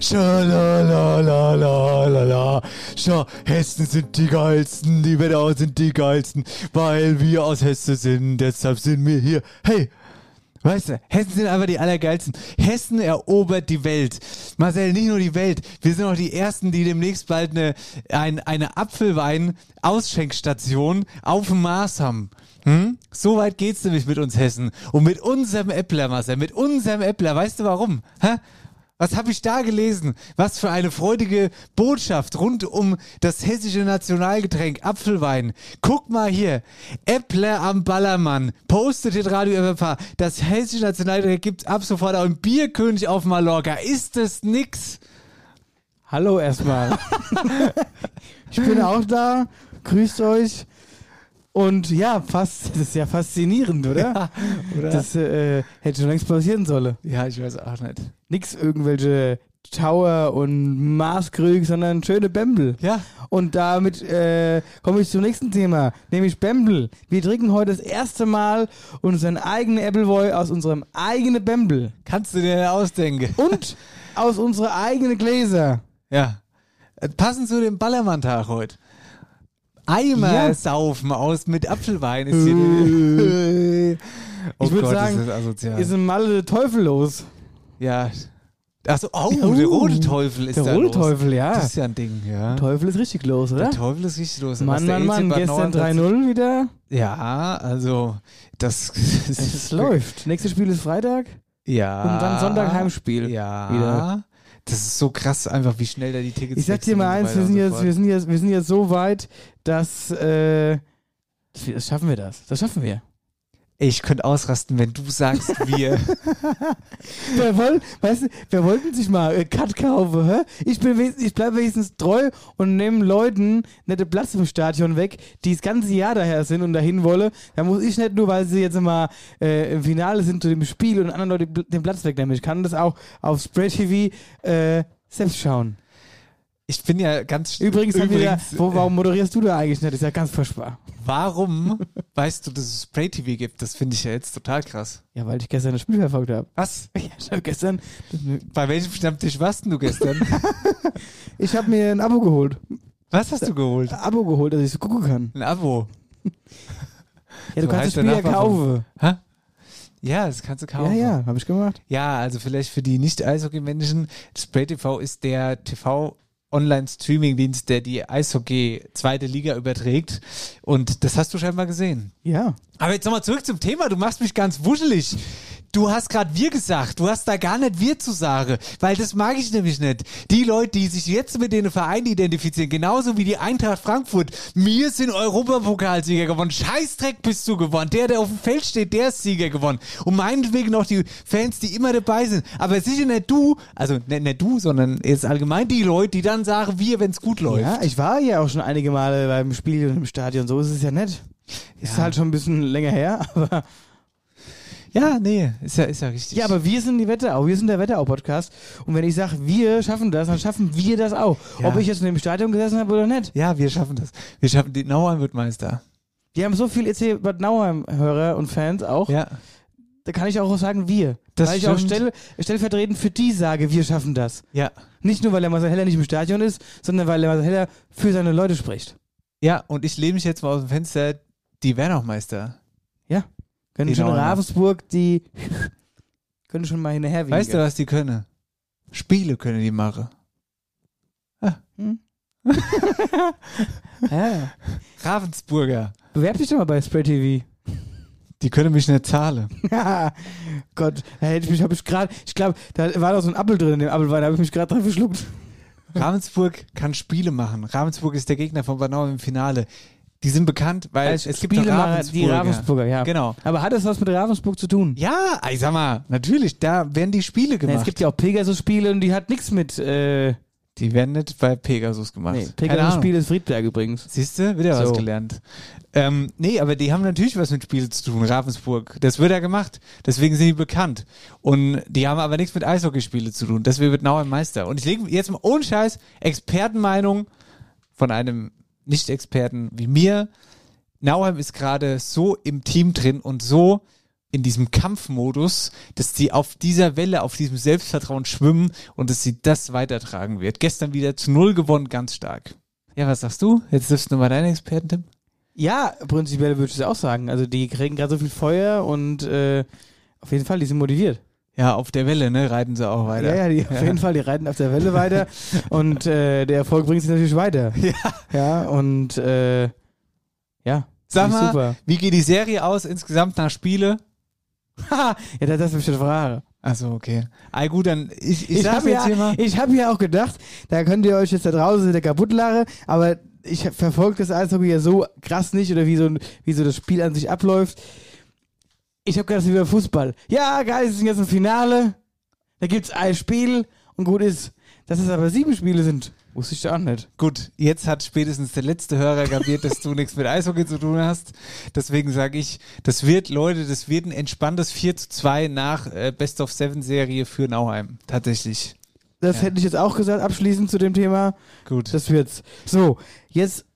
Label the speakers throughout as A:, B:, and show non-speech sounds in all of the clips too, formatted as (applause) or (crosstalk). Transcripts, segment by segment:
A: Schalalalala. Schau, Hessen sind die geilsten, die Wetterau sind die geilsten, weil wir aus Hessen sind, deshalb sind wir hier. Hey, Weißt du, Hessen sind einfach die Allergeilsten. Hessen erobert die Welt. Marcel, nicht nur die Welt. Wir sind auch die Ersten, die demnächst bald eine, ein, eine Apfelwein-Ausschenkstation auf dem Mars haben. Hm? So weit geht's nämlich mit uns Hessen. Und mit unserem Äppler, Marcel, mit unserem Äppler. Weißt du warum? Hä? Was habe ich da gelesen? Was für eine freudige Botschaft rund um das hessische Nationalgetränk Apfelwein. Guck mal hier. Äppler am Ballermann. Postet hier Radio FFH. Das hessische Nationalgetränk gibt's ab sofort auch im Bierkönig auf Mallorca. Ist das nix?
B: Hallo erstmal. (laughs) ich bin auch da. Grüßt euch. Und ja, fast, das ist ja faszinierend, oder?
A: Ja, oder?
B: Das äh, hätte schon längst passieren sollen.
A: Ja, ich weiß auch nicht.
B: Nix irgendwelche Tower und Maßkrüge, sondern schöne Bämbel.
A: Ja.
B: Und damit äh, komme ich zum nächsten Thema, nämlich Bämbel. Wir trinken heute das erste Mal unseren eigenen Appleboy aus unserem eigenen Bämbel.
A: Kannst du dir ausdenken?
B: Und (laughs) aus unseren eigenen Gläser.
A: Ja. Passend zu dem Ballermann-Tag heute. Eimer
B: Ja.
A: saufen aus mit Apfelwein ist hier. die- oh
B: ich würde sagen,
A: ist
B: ist ein Malle Teufel los.
A: ja. Achso, oh,
B: Oh,
A: der rote Teufel ist
B: der
A: da
B: rote
A: los.
B: Teufel, ja.
A: Das ist ja ein Ding, ja.
B: Teufel ist richtig los, oder?
A: Der Teufel ist richtig los.
B: Mann,
A: der
B: Mann, Mann,
A: Bad
B: gestern
A: 49
B: 3-0 wieder.
A: Ja, also das, (laughs)
B: Es läuft. Nächstes Spiel ist Freitag
A: Ja.
B: und dann Sonntag Heimspiel.
A: Ja.
B: Wieder.
A: Das ist so krass einfach, wie schnell da die Tickets
B: Ich sag dir mal eins, wir sind, jetzt, wir, sind jetzt, wir sind jetzt so weit, dass, äh, das schaffen wir das. Das schaffen wir.
A: Ich könnte ausrasten, wenn du sagst, wir. (laughs)
B: Wer, woll, weißt du, wer wollten sich mal äh, Cut kaufen? Hä? Ich, bin, ich bleibe wenigstens treu und nehme Leuten nette Platz im Stadion weg, die das ganze Jahr daher sind und dahin wollen. Da muss ich nicht nur, weil sie jetzt mal äh, im Finale sind zu dem Spiel und anderen Leute den Platz wegnehmen. Ich kann das auch auf Spray TV äh, selbst schauen.
A: Ich bin ja ganz
B: Übrigens, haben wir,
A: übrigens
B: wo, warum moderierst du da eigentlich nicht? Das ist ja ganz furchtbar.
A: warum (laughs) weißt du, dass es Spray TV gibt? Das finde ich ja jetzt total krass.
B: Ja, weil ich gestern das Spiel verfolgt habe.
A: Was? (laughs)
B: Ja, ich habe gestern,
A: Bei welchem Stammtisch warst denn du gestern? (laughs)
B: ich habe mir ein Abo geholt.
A: Was hast du geholt?
B: Ein Abo geholt, dass ich so gucken kann.
A: Ein Abo.
B: Ja, du
A: So
B: kannst das Spiel ja kaufen.
A: Hä? Ja, das kannst du kaufen.
B: Ja, ja, habe ich gemacht.
A: Ja, also vielleicht für die Nicht-Eishockey-Menschen, Spray TV ist der TV- Online-Streaming-Dienst, der die Eishockey zweite Liga überträgt. Und das hast du scheinbar gesehen.
B: Ja.
A: Aber jetzt nochmal zurück zum Thema. Du machst mich ganz wuschelig. Du hast gerade wir gesagt. Du hast da gar nicht wir zu sagen. Weil das mag ich nämlich nicht. Die Leute, die sich jetzt mit den Vereinen identifizieren, genauso wie die Eintracht Frankfurt. Wir sind Europapokalsieger gewonnen. Scheißdreck bist du gewonnen. Der, der auf dem Feld steht, der ist Sieger gewonnen. Und meinetwegen noch die Fans, die immer dabei sind. Aber sicher nicht du, also nicht, nicht du, sondern jetzt allgemein die Leute, die dann sagen, wir, wenn es gut läuft.
B: Ja, ich war ja auch schon einige Male beim Spiel und im Stadion. So ist es ja nicht. Ist
A: Ja.
B: halt schon ein bisschen länger her, (laughs) aber.
A: Ja, nee, ist ja, ist ja richtig.
B: Ja, aber wir sind die Wetterau. Wir sind der Wetterau-Podcast. Und wenn ich sage, wir schaffen das, dann schaffen wir das auch.
A: Ja.
B: Ob ich jetzt in dem Stadion gesessen habe oder nicht.
A: Ja, wir schaffen das. Wir schaffen, die Nauheim wird Meister.
B: Die haben so viel EC Bad Nauheim-Hörer und Fans auch.
A: Ja.
B: Da kann ich auch sagen, wir.
A: Das
B: weil ich auch
A: stimmt.
B: stell, stellvertretend für die sage, wir schaffen das.
A: Ja.
B: Nicht nur, weil der Marcel Heller nicht im Stadion ist, sondern weil der Marcel Heller für seine Leute spricht.
A: Ja, und ich lehne mich jetzt mal aus dem Fenster, die wären auch Meister.
B: Können schon. Ravensburg, die (laughs) können schon mal hinterher.
A: Weißt du, was die können? Spiele können die machen. (laughs)
B: Ja.
A: Ravensburger.
B: Bewerb dich doch mal bei Spray TV.
A: Die können mich nicht zahlen. (laughs)
B: Gott, da hätte ich mich, habe ich gerade, ich glaube, da war doch so ein Apfel drin in dem Apfelwein, da habe ich mich gerade dran verschluckt.
A: Ravensburg kann Spiele machen. Ravensburg ist der Gegner von Banau im Finale. Die sind bekannt, weil
B: Als
A: es gibt
B: Spiele
A: Ravensburger.
B: die Ravensburger, ja.
A: Genau.
B: Aber hat das was mit Ravensburg zu tun?
A: Ja, ich sag mal, natürlich, da werden die Spiele gemacht.
B: es gibt ja auch Pegasus-Spiele und die hat nichts mit, äh,
A: die werden nicht bei Pegasus gemacht.
B: nee. Pegasus-Spiele ist Friedberg übrigens.
A: Siehst du, wieder
B: So.
A: was gelernt. Ähm, nee, aber die haben natürlich was mit Spielen zu tun, Ravensburg. Das wird ja gemacht. Deswegen sind die bekannt. Und die haben aber nichts mit Eishockeyspiele zu tun. Deswegen wird Nauheim Meister. Und ich lege jetzt mal ohne Scheiß Expertenmeinung von einem Nicht-Experten wie mir. Nauheim ist gerade so im Team drin und so in diesem Kampfmodus, dass sie auf dieser Welle, auf diesem Selbstvertrauen schwimmen und dass sie das weitertragen wird. Gestern wieder zu Null gewonnen, ganz stark. Ja, was sagst du? Jetzt wirst du mal deinen Experten-Tipp.
B: Ja, prinzipiell würde ich es auch sagen. Also die kriegen gerade so viel Feuer und äh, auf jeden Fall, die sind motiviert.
A: Ja, auf der Welle, ne, reiten sie auch weiter.
B: Ja, ja, die, (laughs) auf jeden Fall, die reiten auf der Welle weiter (laughs) und äh, der Erfolg bringt sie natürlich weiter. (laughs)
A: Ja.
B: Ja, und äh, ja.
A: Sag mal,
B: Super.
A: wie geht die Serie aus insgesamt nach Spiele?
B: ja, das, ist schon Frage.
A: Also okay. Ah, gut, dann ich, ich,
B: Ich habe ja,
A: mal.
B: ich hab ja auch gedacht, da könnt ihr euch jetzt da draußen wieder kaputt lachen, aber ich verfolge das Eishockey ja so krass nicht oder wie so, wie so das Spiel an sich abläuft. Ich habe gedacht, es beim Fußball. Ja, geil, es ist jetzt ein Finale, da gibt's ein Spiel und gut ist. Dass es aber sieben Spiele sind, wusste ich da auch nicht.
A: Gut, jetzt hat spätestens der letzte Hörer kapiert, dass du nichts mit Eishockey zu tun hast. Deswegen sage ich, das wird, Leute, das wird ein entspanntes 4 zu 2 nach äh, Best of Seven Serie für Nauheim. Tatsächlich.
B: Das
A: Ja.
B: hätte ich jetzt auch gesagt, abschließend zu dem Thema.
A: Gut.
B: Das wird's. So, jetzt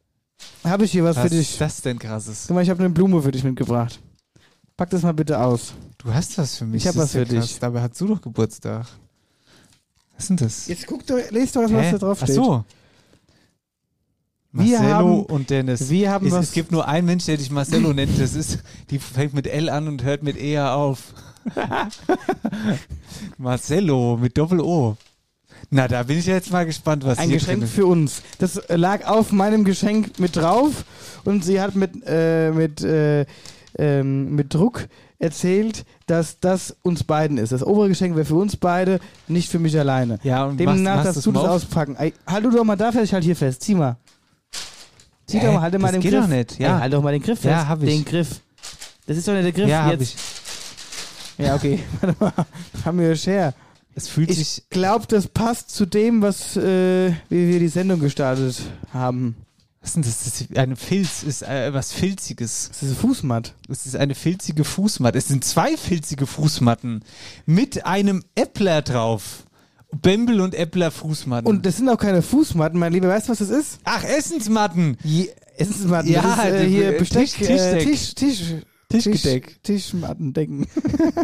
B: habe ich hier was,
A: was
B: für dich.
A: ist das denn krasses?
B: Guck mal, ich habe eine Blume für dich mitgebracht. Pack das mal bitte aus.
A: Du hast was für mich.
B: Ich hab
A: das
B: was für dich.
A: Dabei hast du doch Geburtstag. Was ist denn das?
B: Jetzt guck doch, lest doch was
A: Hä?
B: da drauf
A: Ach
B: steht.
A: so.
B: Wir
A: Marcello
B: haben-
A: und Dennis.
B: wir haben
A: es,
B: was-
A: es gibt nur einen Mensch, der dich Marcello nennt. Das ist, die fängt mit L an und hört mit E auf. (laughs) Marcello mit Doppel-O. Na, da bin ich jetzt mal gespannt, was
B: Ein
A: hier
B: Geschenk für uns. Das lag auf meinem Geschenk mit drauf und sie hat mit, äh, mit, äh, ähm, mit Druck erzählt, dass das uns beiden ist. Das obere Geschenk wäre für uns beide, nicht für mich alleine.
A: Ja, und
B: Demnach
A: machst,
B: darfst du das auspacken. Ey, halt du doch mal da fest, ich halt hier fest. Zieh mal. Zieh
A: Hä?
B: doch mal, halt mal
A: Das
B: den
A: geht
B: Griff.
A: doch nicht, ja.
B: Ey, halt doch mal den Griff fest.
A: Ja, hab ich.
B: Den Griff. Das ist doch nicht der Griff
A: Ja, hab
B: jetzt.
A: ich.
B: Ja, okay. (laughs) Warte mal. Haben wir her.
A: Es fühlt
B: Ich
A: sich.
B: glaube, das passt zu dem, was äh, wie wir die Sendung gestartet haben.
A: Was ist denn das? das ist eine Filz, ist äh, was Filziges.
B: Das ist ein Fußmatt.
A: Es ist eine filzige Fußmatte. Es sind zwei filzige Fußmatten mit einem Äppler drauf. Bembel und Äppler Fußmatten.
B: Und das sind auch keine Fußmatten, mein Lieber. Weißt du, was das ist?
A: Ach, Essensmatten.
B: Je Essensmatten.
A: Ja,
B: ist, äh, hier
A: äh,
B: Besteck,
A: Tisch-
B: äh. Tisch, Tisch,
A: Tischgedeck.
B: Tisch, Tischmattendecken.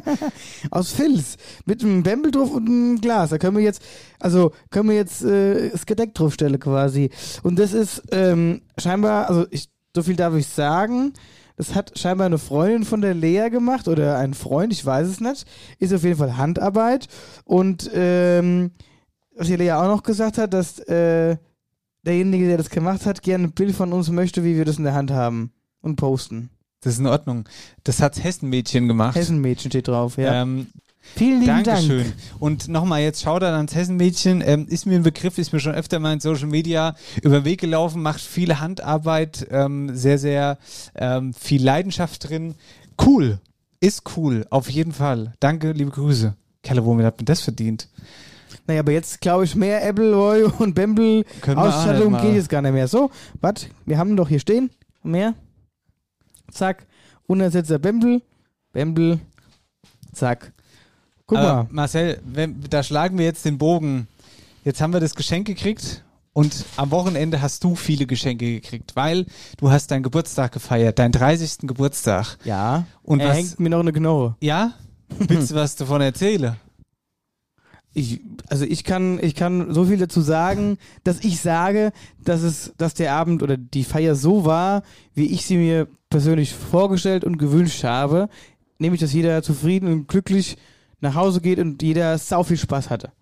B: (laughs) Aus Filz. Mit einem Bembel drauf und einem Glas. Da können wir jetzt, also können wir jetzt äh, das Gedeck draufstellen quasi. Und das ist ähm, scheinbar, also ich, so viel darf ich sagen. Das hat scheinbar eine Freundin von der Lea gemacht oder ein Freund, ich weiß es nicht. Ist auf jeden Fall Handarbeit. Und ähm, was die Lea auch noch gesagt hat, dass äh, derjenige, der das gemacht hat, gerne ein Bild von uns möchte, wie wir das in der Hand haben und posten.
A: Das ist in Ordnung. Das hat Hessenmädchen gemacht.
B: Hessenmädchen steht drauf, ja.
A: Ähm,
B: Vielen lieben
A: Dankeschön.
B: Dank.
A: Und nochmal jetzt Shoutout ans Hessenmädchen. Ähm, ist mir ein Begriff, ist mir schon öfter mal in Social Media über den Weg gelaufen, macht viel Handarbeit, ähm, sehr, sehr ähm, viel Leidenschaft drin. Cool. Ist cool. Auf jeden Fall. Danke, liebe Grüße. Kerle, womit hat man das verdient?
B: Naja, aber jetzt glaube ich mehr Appleboy und Bembel Ausstattung geht jetzt gar nicht mehr. So, was? Wir haben doch hier stehen. Mehr. Zack. Untersetzer Bembel. Bembel. Zack. Guck
A: Aber
B: mal.
A: Marcel, wenn, da schlagen wir jetzt den Bogen. Jetzt haben wir das Geschenk gekriegt Und am Wochenende hast du viele Geschenke gekriegt, weil du hast deinen Geburtstag gefeiert, deinen 30. Geburtstag.
B: Ja.
A: Und
B: er
A: was-
B: hängt mir noch eine Knorre.
A: Ja? Willst du was davon erzählen?
B: Ich, also ich kann, ich kann so viel dazu sagen, dass ich sage, dass es, dass der Abend oder die Feier so war, wie ich sie mir persönlich vorgestellt und gewünscht habe. Nämlich, dass jeder zufrieden und glücklich nach Hause geht und jeder sau viel Spaß hatte.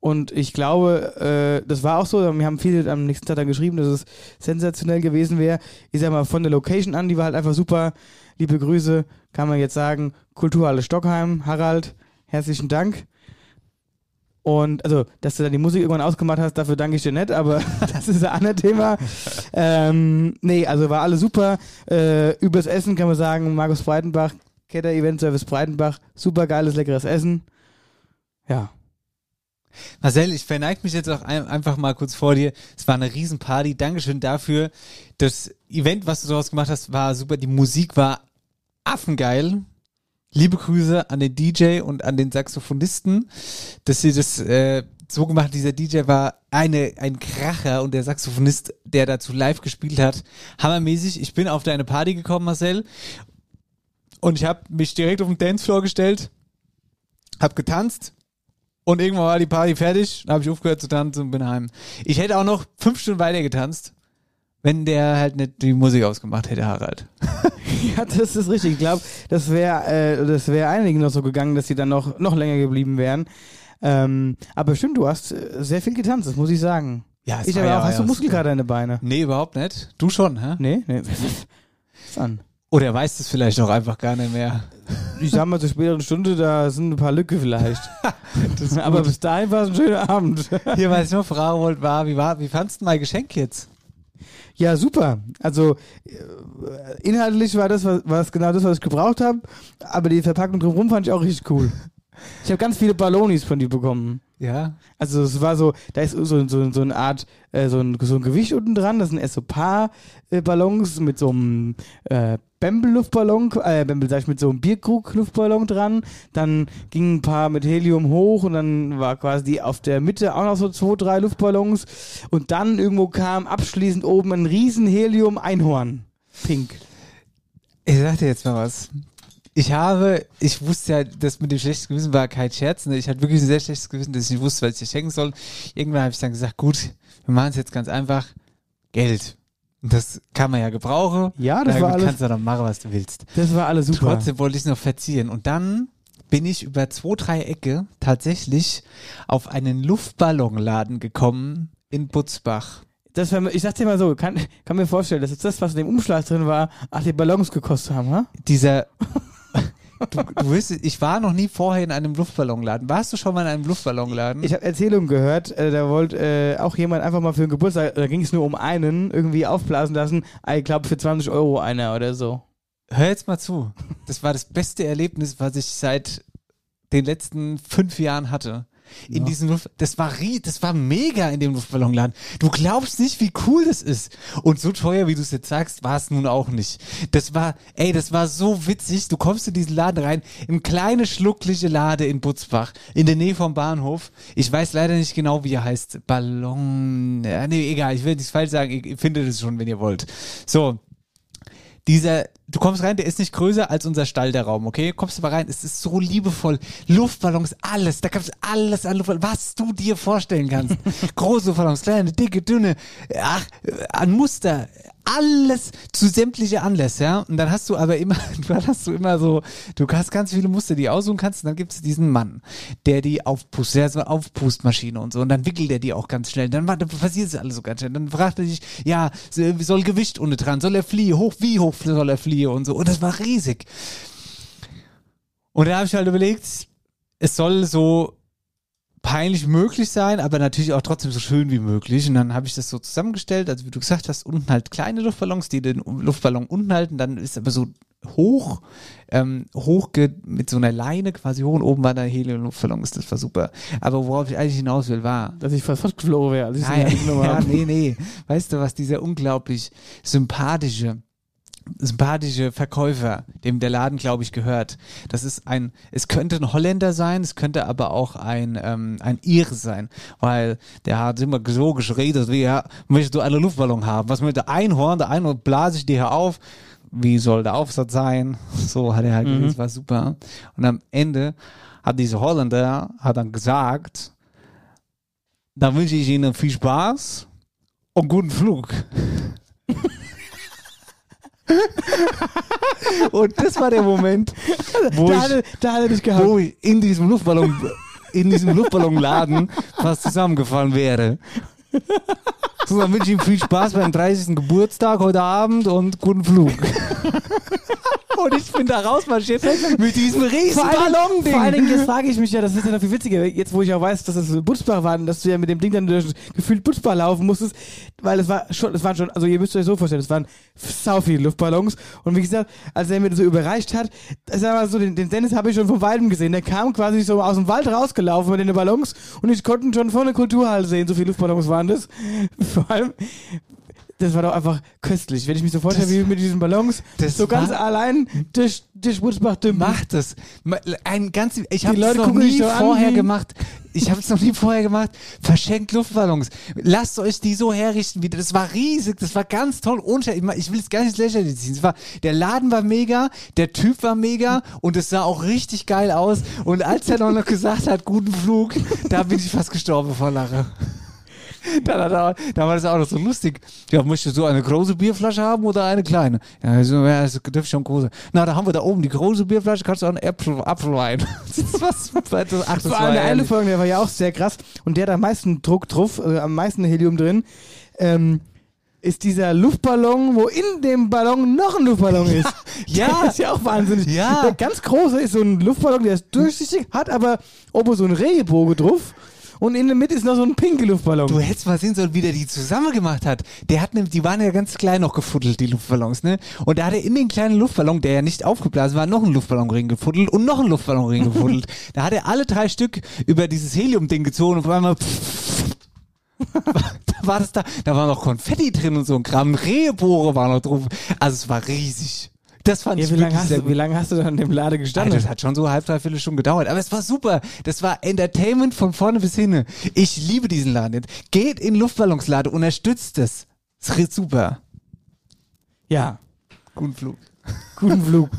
B: Und ich glaube, äh, das war auch so. Wir haben viele am nächsten Tag dann geschrieben, dass es sensationell gewesen wäre. Ich sag mal, von der Location an, die war halt einfach super. Liebe Grüße, kann man jetzt sagen. Kulturhalle Stockheim, Harald, herzlichen Dank. Und also, dass du dann die Musik irgendwann ausgemacht hast, dafür danke ich dir nicht, aber (laughs) das ist ein anderes Thema. (laughs) ähm, nee, also war alles super. Äh, übers Essen kann man sagen, Markus Breitenbach, Ketter Event Service Breitenbach, super geiles, leckeres Essen. Ja.
A: Marcel, ich verneige mich jetzt auch ein, einfach mal kurz vor dir. Es war eine Riesenparty. Dankeschön dafür. Das Event, was du daraus gemacht hast, war super. Die Musik war affengeil. Liebe Grüße an den DJ und an den Saxophonisten, dass sie das äh, so gemacht. Dieser DJ war eine, ein Kracher und der Saxophonist, der dazu live gespielt hat, hammermäßig. Ich bin auf deine Party gekommen, Marcel, und ich habe mich direkt auf den Dancefloor gestellt, hab getanzt und irgendwann war die Party fertig, dann habe ich aufgehört zu tanzen und bin heim. Ich hätte auch noch fünf Stunden weiter getanzt, wenn der halt nicht die Musik ausgemacht hätte, Harald. (laughs) (laughs)
B: Ja, das ist richtig. Ich glaube, das wäre äh, das wäre einigen noch so gegangen, dass sie dann noch, noch länger geblieben wären. Ähm, aber stimmt, du hast äh, sehr viel getanzt, das muss ich sagen.
A: Ja, es
B: ich
A: war
B: aber
A: ja-
B: auch, hast
A: ja,
B: du. Muskelkater in den Beine?
A: Nee, überhaupt nicht. Du schon, hä?
B: Nee, nee. (laughs) Was an?
A: Oder er weiß es vielleicht auch einfach gar nicht mehr.
B: Ich sag mal, zur späteren Stunde, da sind ein paar Lücke vielleicht. (laughs) aber bis dahin war es ein schöner Abend.
A: Hier, was ich noch fragen wollte, war, wie war, wie fandst du mein Geschenk jetzt?
B: Ja, super. Also äh, inhaltlich war das was, was genau das, was ich gebraucht habe, aber die Verpackung drumherum fand ich auch richtig cool. (laughs) Ich habe ganz viele Ballonis von dir bekommen.
A: Ja.
B: Also es war so, da ist so, so, so eine Art, äh, so, ein, so ein Gewicht unten dran, das sind erst so Paar-Ballons mit so einem äh, Bembel-Luftballon, äh, Bembel sag ich, mit so einem Bierkrug-Luftballon dran, dann gingen ein paar mit Helium hoch und dann war quasi auf der Mitte auch noch so zwei, drei Luftballons und dann irgendwo kam abschließend oben ein riesen Helium-Einhorn. Pink.
A: Ich sag dir jetzt mal was. Ich habe, ich wusste ja, das mit dem schlechten Gewissen war kein Scherz. Ne? Ich hatte wirklich ein sehr schlechtes Gewissen, dass ich nicht wusste, was ich dir schenken soll. Irgendwann habe ich dann gesagt, gut, wir machen es jetzt ganz einfach. Geld. Das kann man ja gebrauchen.
B: Ja, das
A: Na
B: war alles,
A: kannst du dann machen, was du willst.
B: das war alles super.
A: Trotzdem wollte ich es noch verzieren. Und dann bin ich über zwei, drei Ecke tatsächlich auf einen Luftballonladen gekommen in Butzbach.
B: Das war, ich sag dir mal so, kann, kann mir vorstellen, dass jetzt das, was in dem Umschlag drin war, ach, die Ballons gekostet haben, ha?
A: Dieser. (laughs) Du, du wirst, ich war noch nie vorher in einem Luftballonladen. Warst du schon mal in einem Luftballonladen?
B: Ich habe Erzählungen gehört, äh, da wollte äh, auch jemand einfach mal für den Geburtstag, da ging es nur um einen, irgendwie aufblasen lassen. Ah, Ich glaube für 20 Euro einer oder so.
A: Hör jetzt mal zu. Das war das beste Erlebnis, was ich seit den letzten fünf Jahren hatte. In
B: Ja.
A: diesem Luft, das war das war mega in dem Luftballonladen. Du glaubst nicht, wie cool das ist. Und so teuer, wie du es jetzt sagst, war es nun auch nicht. Das war, ey, das war so witzig. Du kommst in diesen Laden rein, im kleine schluckliche Lade in Butzbach, in der Nähe vom Bahnhof. Ich weiß leider nicht genau, wie er heißt. Ballon, ja, nee, egal, ich will nichts falsch sagen. Ihr findet es schon, wenn ihr wollt. So, dieser, du kommst rein, der ist nicht größer als unser Stall, der Raum, okay? Kommst aber rein, es ist so liebevoll. Luftballons, alles, da gab's alles an Luftballons, was du dir vorstellen kannst. (laughs) Große Luftballons, kleine, dicke, dünne, ach, an Muster, alles zu sämtliche Anlässe, ja? Und dann hast du aber immer, (laughs) dann hast du immer so, du hast ganz viele Muster, die aussuchen kannst, und dann gibt's diesen Mann, der die aufpustet, der so eine Aufpustmaschine und so, und dann wickelt er die auch ganz schnell, dann, dann passiert es alles so ganz schnell, dann fragt er dich, ja, soll Gewicht unten dran, soll er fliehen, hoch, wie hoch soll er fliehen und so, und das war riesig. Und da habe ich halt überlegt, es soll so peinlich möglich sein, aber natürlich auch trotzdem so schön wie möglich. Und dann habe ich das so zusammengestellt, also wie du gesagt hast, unten halt kleine Luftballons, die den Luftballon unten halten, dann ist aber so hoch, ähm, hoch mit so einer Leine quasi hoch und oben war der Helium-Luftballons, das war super. Aber worauf ich eigentlich hinaus will, war,
B: Dass ich fast geflogen wäre,
A: Nein, (laughs) ja, nee, nee. Weißt du, was dieser unglaublich sympathische, sympathische Verkäufer, dem der Laden, glaube ich, gehört. Das ist ein, es könnte ein Holländer sein, es könnte aber auch ein, ähm, ein Ire sein, weil der hat immer so geredet, wie, ja, möchtest du eine Luftballon haben? Was mit der Einhorn? Der Einhorn blase ich dir hier auf. Wie soll der Aufsatz sein? (laughs) So hat er halt, mhm. das war super. Und am Ende hat dieser Holländer, hat dann gesagt, dann wünsche ich Ihnen viel Spaß und guten Flug. (laughs) Und das war der Moment, wo
B: da,
A: ich,
B: hatte, da hat er dich gehabt.
A: wo ich in diesem Luftballon, in diesem Luftballonladen fast zusammengefallen wäre. So, dann wünsche ich ihm viel Spaß beim 30. Geburtstag heute Abend und guten Flug. (laughs) und ich bin da rausmarschiert mit diesem riesen Ballon-Ding.
B: vor allen Dingen, jetzt frage ich mich ja, das ist ja noch viel witziger, jetzt wo ich auch weiß, dass das Butzbach war und dass du ja mit dem Ding dann durch gefühlt Butzbach laufen musstest, weil es war schon, es waren schon, also ihr müsst euch so vorstellen, es waren sau viele Luftballons und wie gesagt, als er mir das so überreicht hat, sag mal so, den, den Dennis habe ich schon von Weitem gesehen, der kam quasi so aus dem Wald rausgelaufen mit den Ballons und ich konnte ihn schon vor der Kulturhalle sehen, so viele Luftballons waren das. (laughs) Vor allem, das war doch einfach köstlich. Wenn ich mich so vorstelle, wie mit diesen Ballons, so ganz allein durch, durch Butzbach dümpeln.
A: Macht es. Ein ganz, ich habe es noch nie
B: an
A: vorher
B: wie-
A: gemacht. Ich habe es noch nie vorher gemacht. Verschenkt Luftballons. Lasst euch die so herrichten wieder. Das war riesig. Das war ganz toll. Ich will es gar nicht lächerlich ziehen. Es war, der Laden war mega, der Typ war mega und es sah auch richtig geil aus. Und als er noch (laughs) gesagt hat, guten Flug, da bin ich fast gestorben vor Lache. (laughs) Da, da, da, war das auch noch so lustig. Ja, möchtest du eine große Bierflasche haben oder eine kleine? Ja, ja, es dürfte schon große. Na, da haben wir da oben die große Bierflasche, kannst du auch einen Apfel, Apfelwein. (laughs) Das war super. Das, ach, das war
B: der eine
A: herrlich.
B: Folge, der war ja auch sehr krass und der hat am meisten Druck drauf, äh, am meisten Helium drin, ähm, ist dieser Luftballon, wo in dem Ballon noch ein Luftballon ist. (laughs)
A: Ja.
B: Das ist ja auch wahnsinnig.
A: Ja.
B: Der ganz große ist so ein Luftballon, der ist durchsichtig, hat aber oben so ein Regenbogen drauf und in der Mitte ist noch so ein pinke Luftballon.
A: Du hättest mal sehen sollen, wie der die zusammen gemacht hat. Der hat nämlich, die waren ja ganz klein noch gefuddelt, die Luftballons, ne? Und da hat er in den kleinen Luftballon, der ja nicht aufgeblasen war, noch einen Luftballon reingefuddelt und noch einen Luftballon reingefuddelt. (laughs) da hat er alle drei Stück über dieses Helium-Ding gezogen und auf einmal da (laughs) war das da, da war noch Konfetti drin und so ein Kram, Rehbohre war noch drauf. Also es war riesig. Das fand
B: ja,
A: ich
B: wie lange
A: wirklich
B: hast,
A: sehr
B: du- wie lange hast du dann in dem Lade
A: Alter,
B: gestanden?
A: das hat schon so halb, dreiviertel Stunden gedauert. Aber es war super. Das war Entertainment von vorne bis hin. Ich liebe diesen Laden jetzt. Geht in Luftballonslade, unterstützt es. Es ist super.
B: ja,
A: Guten Flug.
B: guten Flug.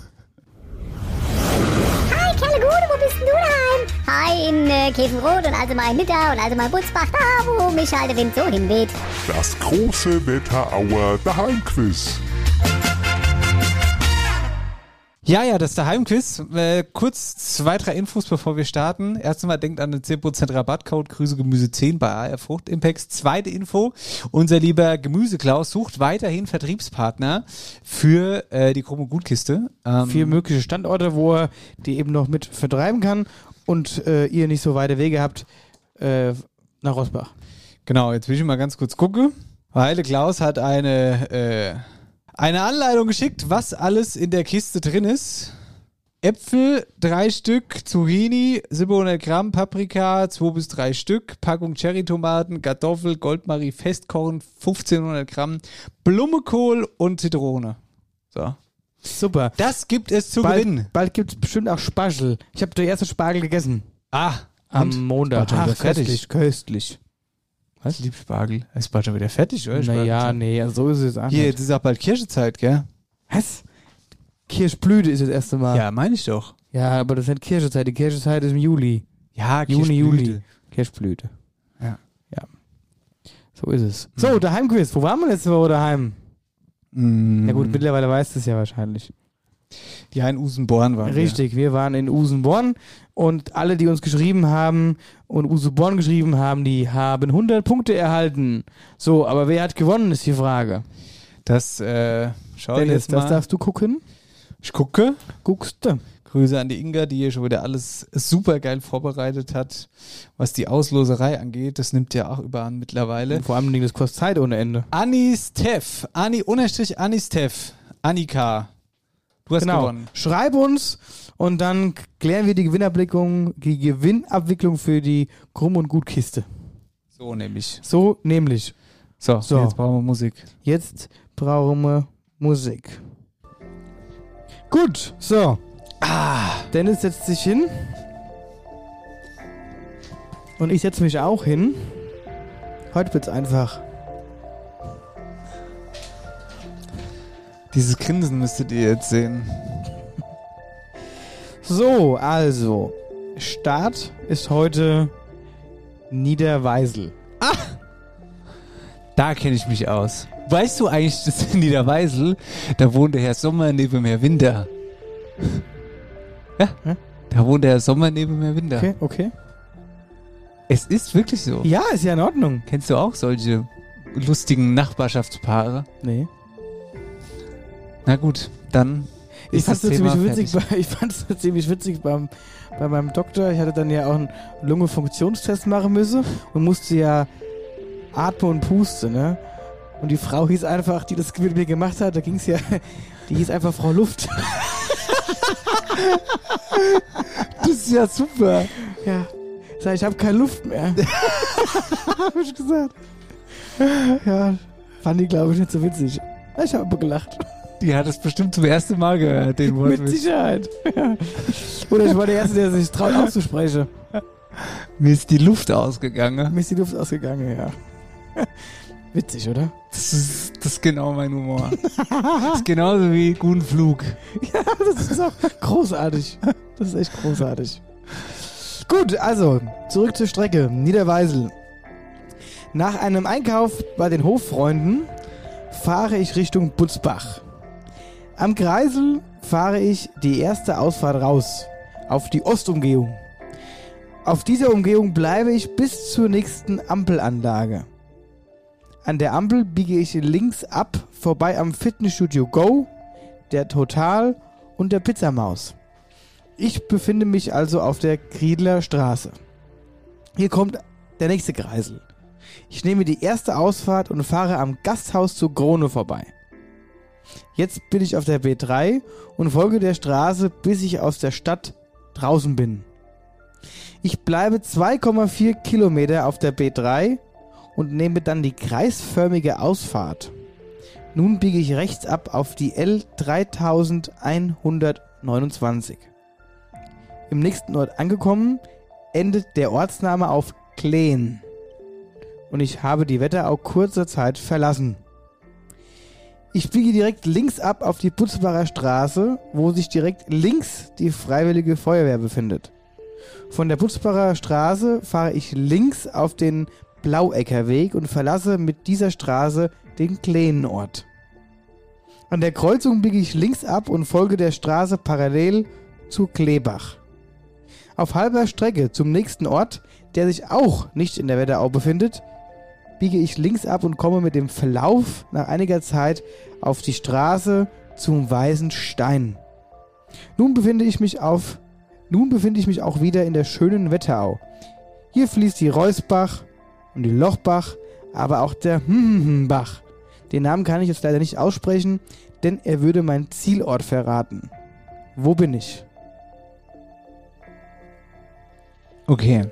C: Hi, Kerle Gude, wo bist denn du daheim? Hi, in äh, Käfenrot und also mal in Nidda und also mal in Butzbach, da wo mich halt der Wind so hinweht.
D: Das große Wetterauer Daheimquiz.
A: Ja, ja, das ist der Heimquiz. Äh, kurz zwei, drei Infos, bevor wir starten. Erstens mal denkt an den 10% Rabattcode Grüße Gemüse 10 bei AR Frucht Impacts. Zweite Info, unser lieber Gemüseklaus sucht weiterhin Vertriebspartner für äh, die Krumme Gutkiste. Ähm,
B: Vier mögliche Standorte, wo er die eben noch mit vertreiben kann und äh, ihr nicht so weite Wege habt äh, nach Rosbach.
A: Genau, jetzt will ich mal ganz kurz gucken. Heile Klaus hat eine, äh, eine Anleitung geschickt, was alles in der Kiste drin ist. Äpfel, drei Stück, Zucchini, 700 Gramm, Paprika, zwei bis drei Stück, Packung Cherrytomaten, Kartoffel, Goldmarie, Festkochen, 1500 Gramm, Blumenkohl und Zitrone. So.
B: Super.
A: Das gibt es zu
B: Bald,
A: gewinnen.
B: bald gibt es bestimmt auch Spargel. Ich habe der erste Spargel gegessen.
A: Ah,
B: Am
A: und?
B: Montag. Ach, köstlich, köstlich.
A: Was? Liebspargel. Ist bald schon wieder fertig, oder?
B: Naja, nee, so ist es auch
A: Hier, jetzt ist auch bald Kirschezeit, gell?
B: Was? Kirschblüte ist das erste Mal.
A: Ja, meine ich doch.
B: Ja, aber das ist nicht Kirschezeit. Die Kirschezeit ist im Juli.
A: Ja,
B: Juni. Juli. Kirschblüte.
A: Ja.
B: Ja. So ist es. So, Daheimquiz. Wo waren wir letzte Woche daheim?
A: Mm,
B: Ja gut, mittlerweile weißt du es ja wahrscheinlich.
A: Ja, in Usenborn waren
B: Richtig, wir waren in Usenborn und alle, die uns geschrieben haben und Usenborn geschrieben haben, die haben 100 Punkte erhalten. So, aber wer hat gewonnen, ist die Frage.
A: wir. Das, äh, schau
B: Dennis,
A: jetzt
B: das
A: mal.
B: darfst du gucken.
A: ich gucke.
B: Guckst du.
A: Grüße an die Inga, die hier schon wieder alles super geil vorbereitet hat, was die Ausloserei angeht. Das nimmt ja auch überall mittlerweile.
B: Vor allem, das kostet Zeit ohne Ende.
A: Anistev. Ani unterstrich Anistev. Annika. Du hast
B: Genau.
A: gewonnen.
B: Schreib uns und dann klären wir die Gewinnabwicklung, die Gewinnabwicklung für die Krumm- und Gutkiste.
A: So nämlich.
B: So nämlich.
A: So,
B: So.
A: jetzt brauchen wir Musik.
B: Jetzt brauchen wir Musik. Gut, so. Ah. Dennis setzt sich hin. Und ich setze mich auch hin. Heute wird's einfach.
A: Dieses Grinsen müsstet ihr jetzt sehen.
B: So, also. Start ist heute Niederweisel.
A: Da kenne ich mich aus. Weißt du eigentlich, dass in Niederweisel, da wohnt der Herr Sommer neben Herr Winter. Ja,
B: Hä?
A: da wohnt der Herr Sommer neben Herr Winter.
B: Okay, okay.
A: Es ist wirklich so.
B: Ja, ist ja in Ordnung.
A: Kennst du auch solche lustigen Nachbarschaftspaare?
B: Nee.
A: Na gut, dann
B: Ich fand es ziemlich witzig, bei, ich fand's ziemlich witzig beim, bei meinem Doktor. Ich hatte dann ja auch einen Lungenfunktionstest machen müssen und musste ja atmen und pusten, ne? Und die Frau hieß einfach, die das mit mir gemacht hat, da ging's ja, (laughs) die hieß einfach Frau Luft. (laughs)
A: Das ist ja super.
B: Ja. Sag, ich habe keine Luft mehr. (laughs) hab ich gesagt. Ja, fand die, glaube ich, nicht so witzig. Ich habe aber gelacht.
A: Die hat es bestimmt zum ersten Mal gehört, den
B: Mit
A: Wortwitz.
B: Sicherheit. Ja. (laughs) Oder ich war der Erste, der sich traut auszusprechen.
A: Mir ist die Luft ausgegangen.
B: Mir ist die Luft ausgegangen, ja. (laughs) Witzig, oder?
A: Das ist, das ist genau mein Humor. Das ist genauso wie guten Flug. (laughs)
B: Das ist auch großartig. Das ist echt großartig. Gut, also, zurück zur Strecke. Niederweisel. Nach einem Einkauf bei den Hoffreunden fahre ich Richtung Butzbach. Am Kreisel fahre ich die erste Ausfahrt raus. Auf die Ostumgehung. Auf dieser Umgehung bleibe ich bis zur nächsten Ampelanlage. An der Ampel biege ich links ab, vorbei am Fitnessstudio Go, der Total und der Pizzamaus. Ich befinde mich also auf der Griedler Straße. Hier kommt der nächste Kreisel. Ich nehme die erste Ausfahrt und fahre am Gasthaus zu Krone vorbei. Jetzt bin ich auf der B3 und folge der Straße, bis ich aus der Stadt draußen bin. Ich bleibe 2,4 Kilometer auf der B3 und nehme dann die kreisförmige Ausfahrt. Nun biege ich rechts ab auf die L3129. Im nächsten Ort angekommen, endet der Ortsname auf Kleen. Und ich habe die Wetterau kurzer Zeit verlassen. Ich biege direkt links ab auf die Putzbacher Straße, wo sich direkt links die Freiwillige Feuerwehr befindet. Von der Putzbacher Straße fahre ich links auf den Blaueckerweg und verlasse mit dieser Straße den kleinen Ort. An der Kreuzung biege ich links ab und folge der Straße parallel zu Kleebach. Auf halber Strecke zum nächsten Ort, der sich auch nicht in der Wetterau befindet, biege ich links ab und komme mit dem Verlauf nach einiger Zeit auf die Straße zum Weißen Stein. Nun befinde ich mich auf nun befinde ich mich auch wieder in der schönen Wetterau. Hier fließt die Reusbach und die Lochbach, aber auch der Bach. Den Namen kann ich jetzt leider nicht aussprechen, denn er würde meinen Zielort verraten. Wo bin ich?
A: Okay.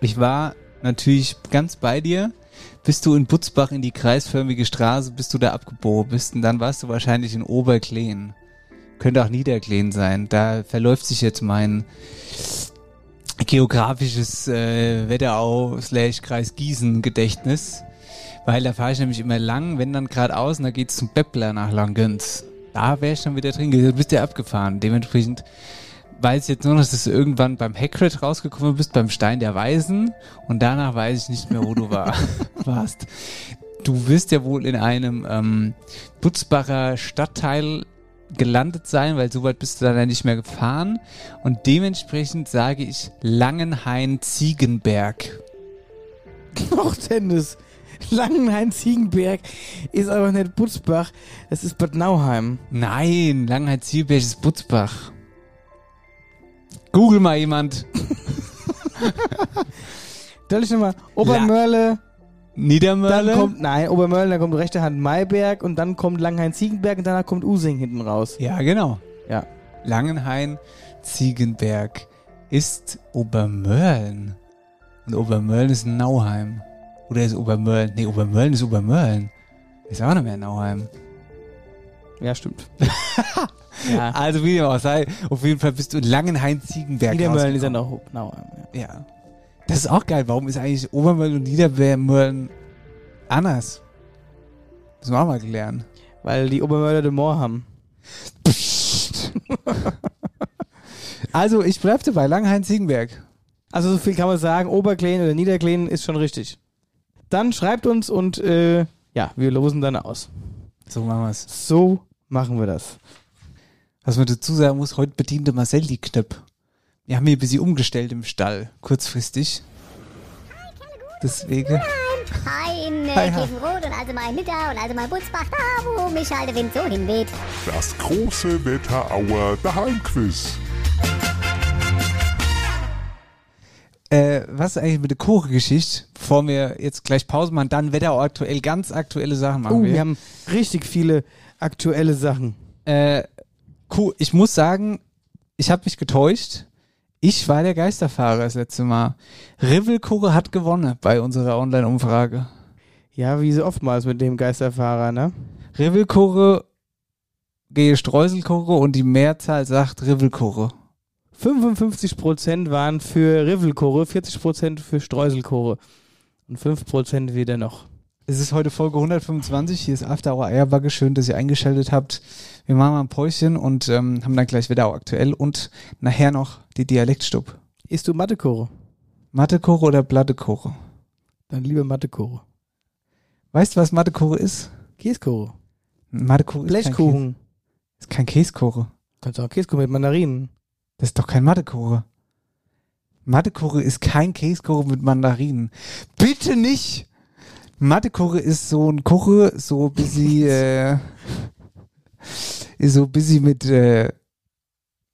A: Ich war natürlich ganz bei dir. Bist du in Butzbach in die kreisförmige Straße, bist du da abgebogen bist und dann warst du wahrscheinlich in Oberkleen. Könnte auch Niederkleen sein. Da verläuft sich jetzt mein geografisches äh, Wetterau slash Kreis Gießen Gedächtnis. Weil da fahre ich nämlich immer lang, wenn dann geradeaus und da geht's zum Beppler nach Langens. Da wäre ich dann wieder drin gewesen. Bist ja abgefahren. Dementsprechend weiß jetzt nur noch, dass du irgendwann beim Hagrid rausgekommen bist, beim Stein der Weisen. Und danach weiß ich nicht mehr, wo du war, (laughs) warst. Du wirst ja wohl in einem ähm, Butzbacher Stadtteil gelandet sein, weil so weit bist du dann ja nicht mehr gefahren. Und dementsprechend sage ich Langenhain-Ziegenberg.
B: Och, Dennis. Langenhain-Ziegenberg ist aber nicht Butzbach, das ist Bad Nauheim.
A: Nein, Langenhain-Ziegenberg ist Butzbach. Google mal jemand. (laughs)
B: Stell dich nochmal, Obermörle,
A: Niedermörle.
B: dann kommt, nein, Obermörle, dann kommt rechte Hand Maiberg und dann kommt Langhain-Ziegenberg und danach kommt Using hinten raus.
A: ja, genau.
B: Ja.
A: Langenhain, Ziegenberg ist Obermörlen. Und Obermörlen ist Nauheim. Oder ist Obermörlen? Nee, Obermörlen ist Obermörlen. Ist auch nicht mehr Nauheim.
B: Ja, stimmt. (laughs) ja.
A: Also wie dem auch sei, auf jeden Fall bist du in Langenhain-Ziegenberg
B: Niedermölln ist ja noch genau. Ja.
A: Ja. Das ist auch geil. Warum ist eigentlich Obermölln und Niedermölln anders? Müssen wir auch mal klären.
B: Weil die Obermörder de Moor haben. (laughs)
A: Also, ich bleib dabei. Langenhain-Ziegenberg.
B: Also so viel kann man sagen, Oberkleen oder Niederkleen ist schon richtig. Dann schreibt uns und äh, ja, wir losen dann aus.
A: So machen wir's.
B: So machen wir das.
A: Was man dazu sagen muss, heute bediente Marcel die Knöpfe. Wir haben hier ein bisschen umgestellt im Stall, kurzfristig. Deswegen.
C: Hi in äh,
A: Hi, hi.
C: Käfenrot und also mal in Nidda und also mal in Butzbach, da wo mich halt der Wind so hinweht.
D: Das große Wetterauer Daheimquiz.
A: Äh, was ist eigentlich mit der Kuchengeschichte? Bevor wir jetzt gleich Pause machen, dann Wetter aktuell, ganz aktuelle Sachen machen
B: Oh,
A: wir.
B: wir haben richtig viele aktuelle Sachen.
A: Äh, cool. Ich muss sagen, ich habe mich getäuscht. Ich war der Geisterfahrer das letzte Mal. Rivelkure hat gewonnen bei unserer Online-Umfrage.
B: Ja, wie so oftmals mit dem Geisterfahrer, ne?
A: Rivelkure, gehe Streuselkure und die Mehrzahl sagt Rivelkure.
B: 55% waren für Rivelchore, 40% für Streuselchore und 5% wieder noch.
A: Es ist heute Folge 125. Hier ist After Hour Eierbacke. Schön, dass ihr eingeschaltet habt. Wir machen mal ein Päuschen und ähm, haben dann gleich Wetterau aktuell und nachher noch die Dialektstub.
B: Isst du Mathechore?
A: Mathekore oder Blattechore?
B: Dann lieber Mathechore.
A: Weißt du, was Mathekore ist?
B: Käsechore.
A: Mathekore ist kein.
B: Blechkuchen.
A: Ist kein Käskore.
B: Kannst du auch Käsekuchen mit Mandarinen.
A: Das ist doch kein Mathekore. Mathekore ist kein Käskore mit Mandarinen. Bitte nicht! Mathekore ist so ein Kuche, so bisschen, (laughs) äh, ist so bisschen mit, äh,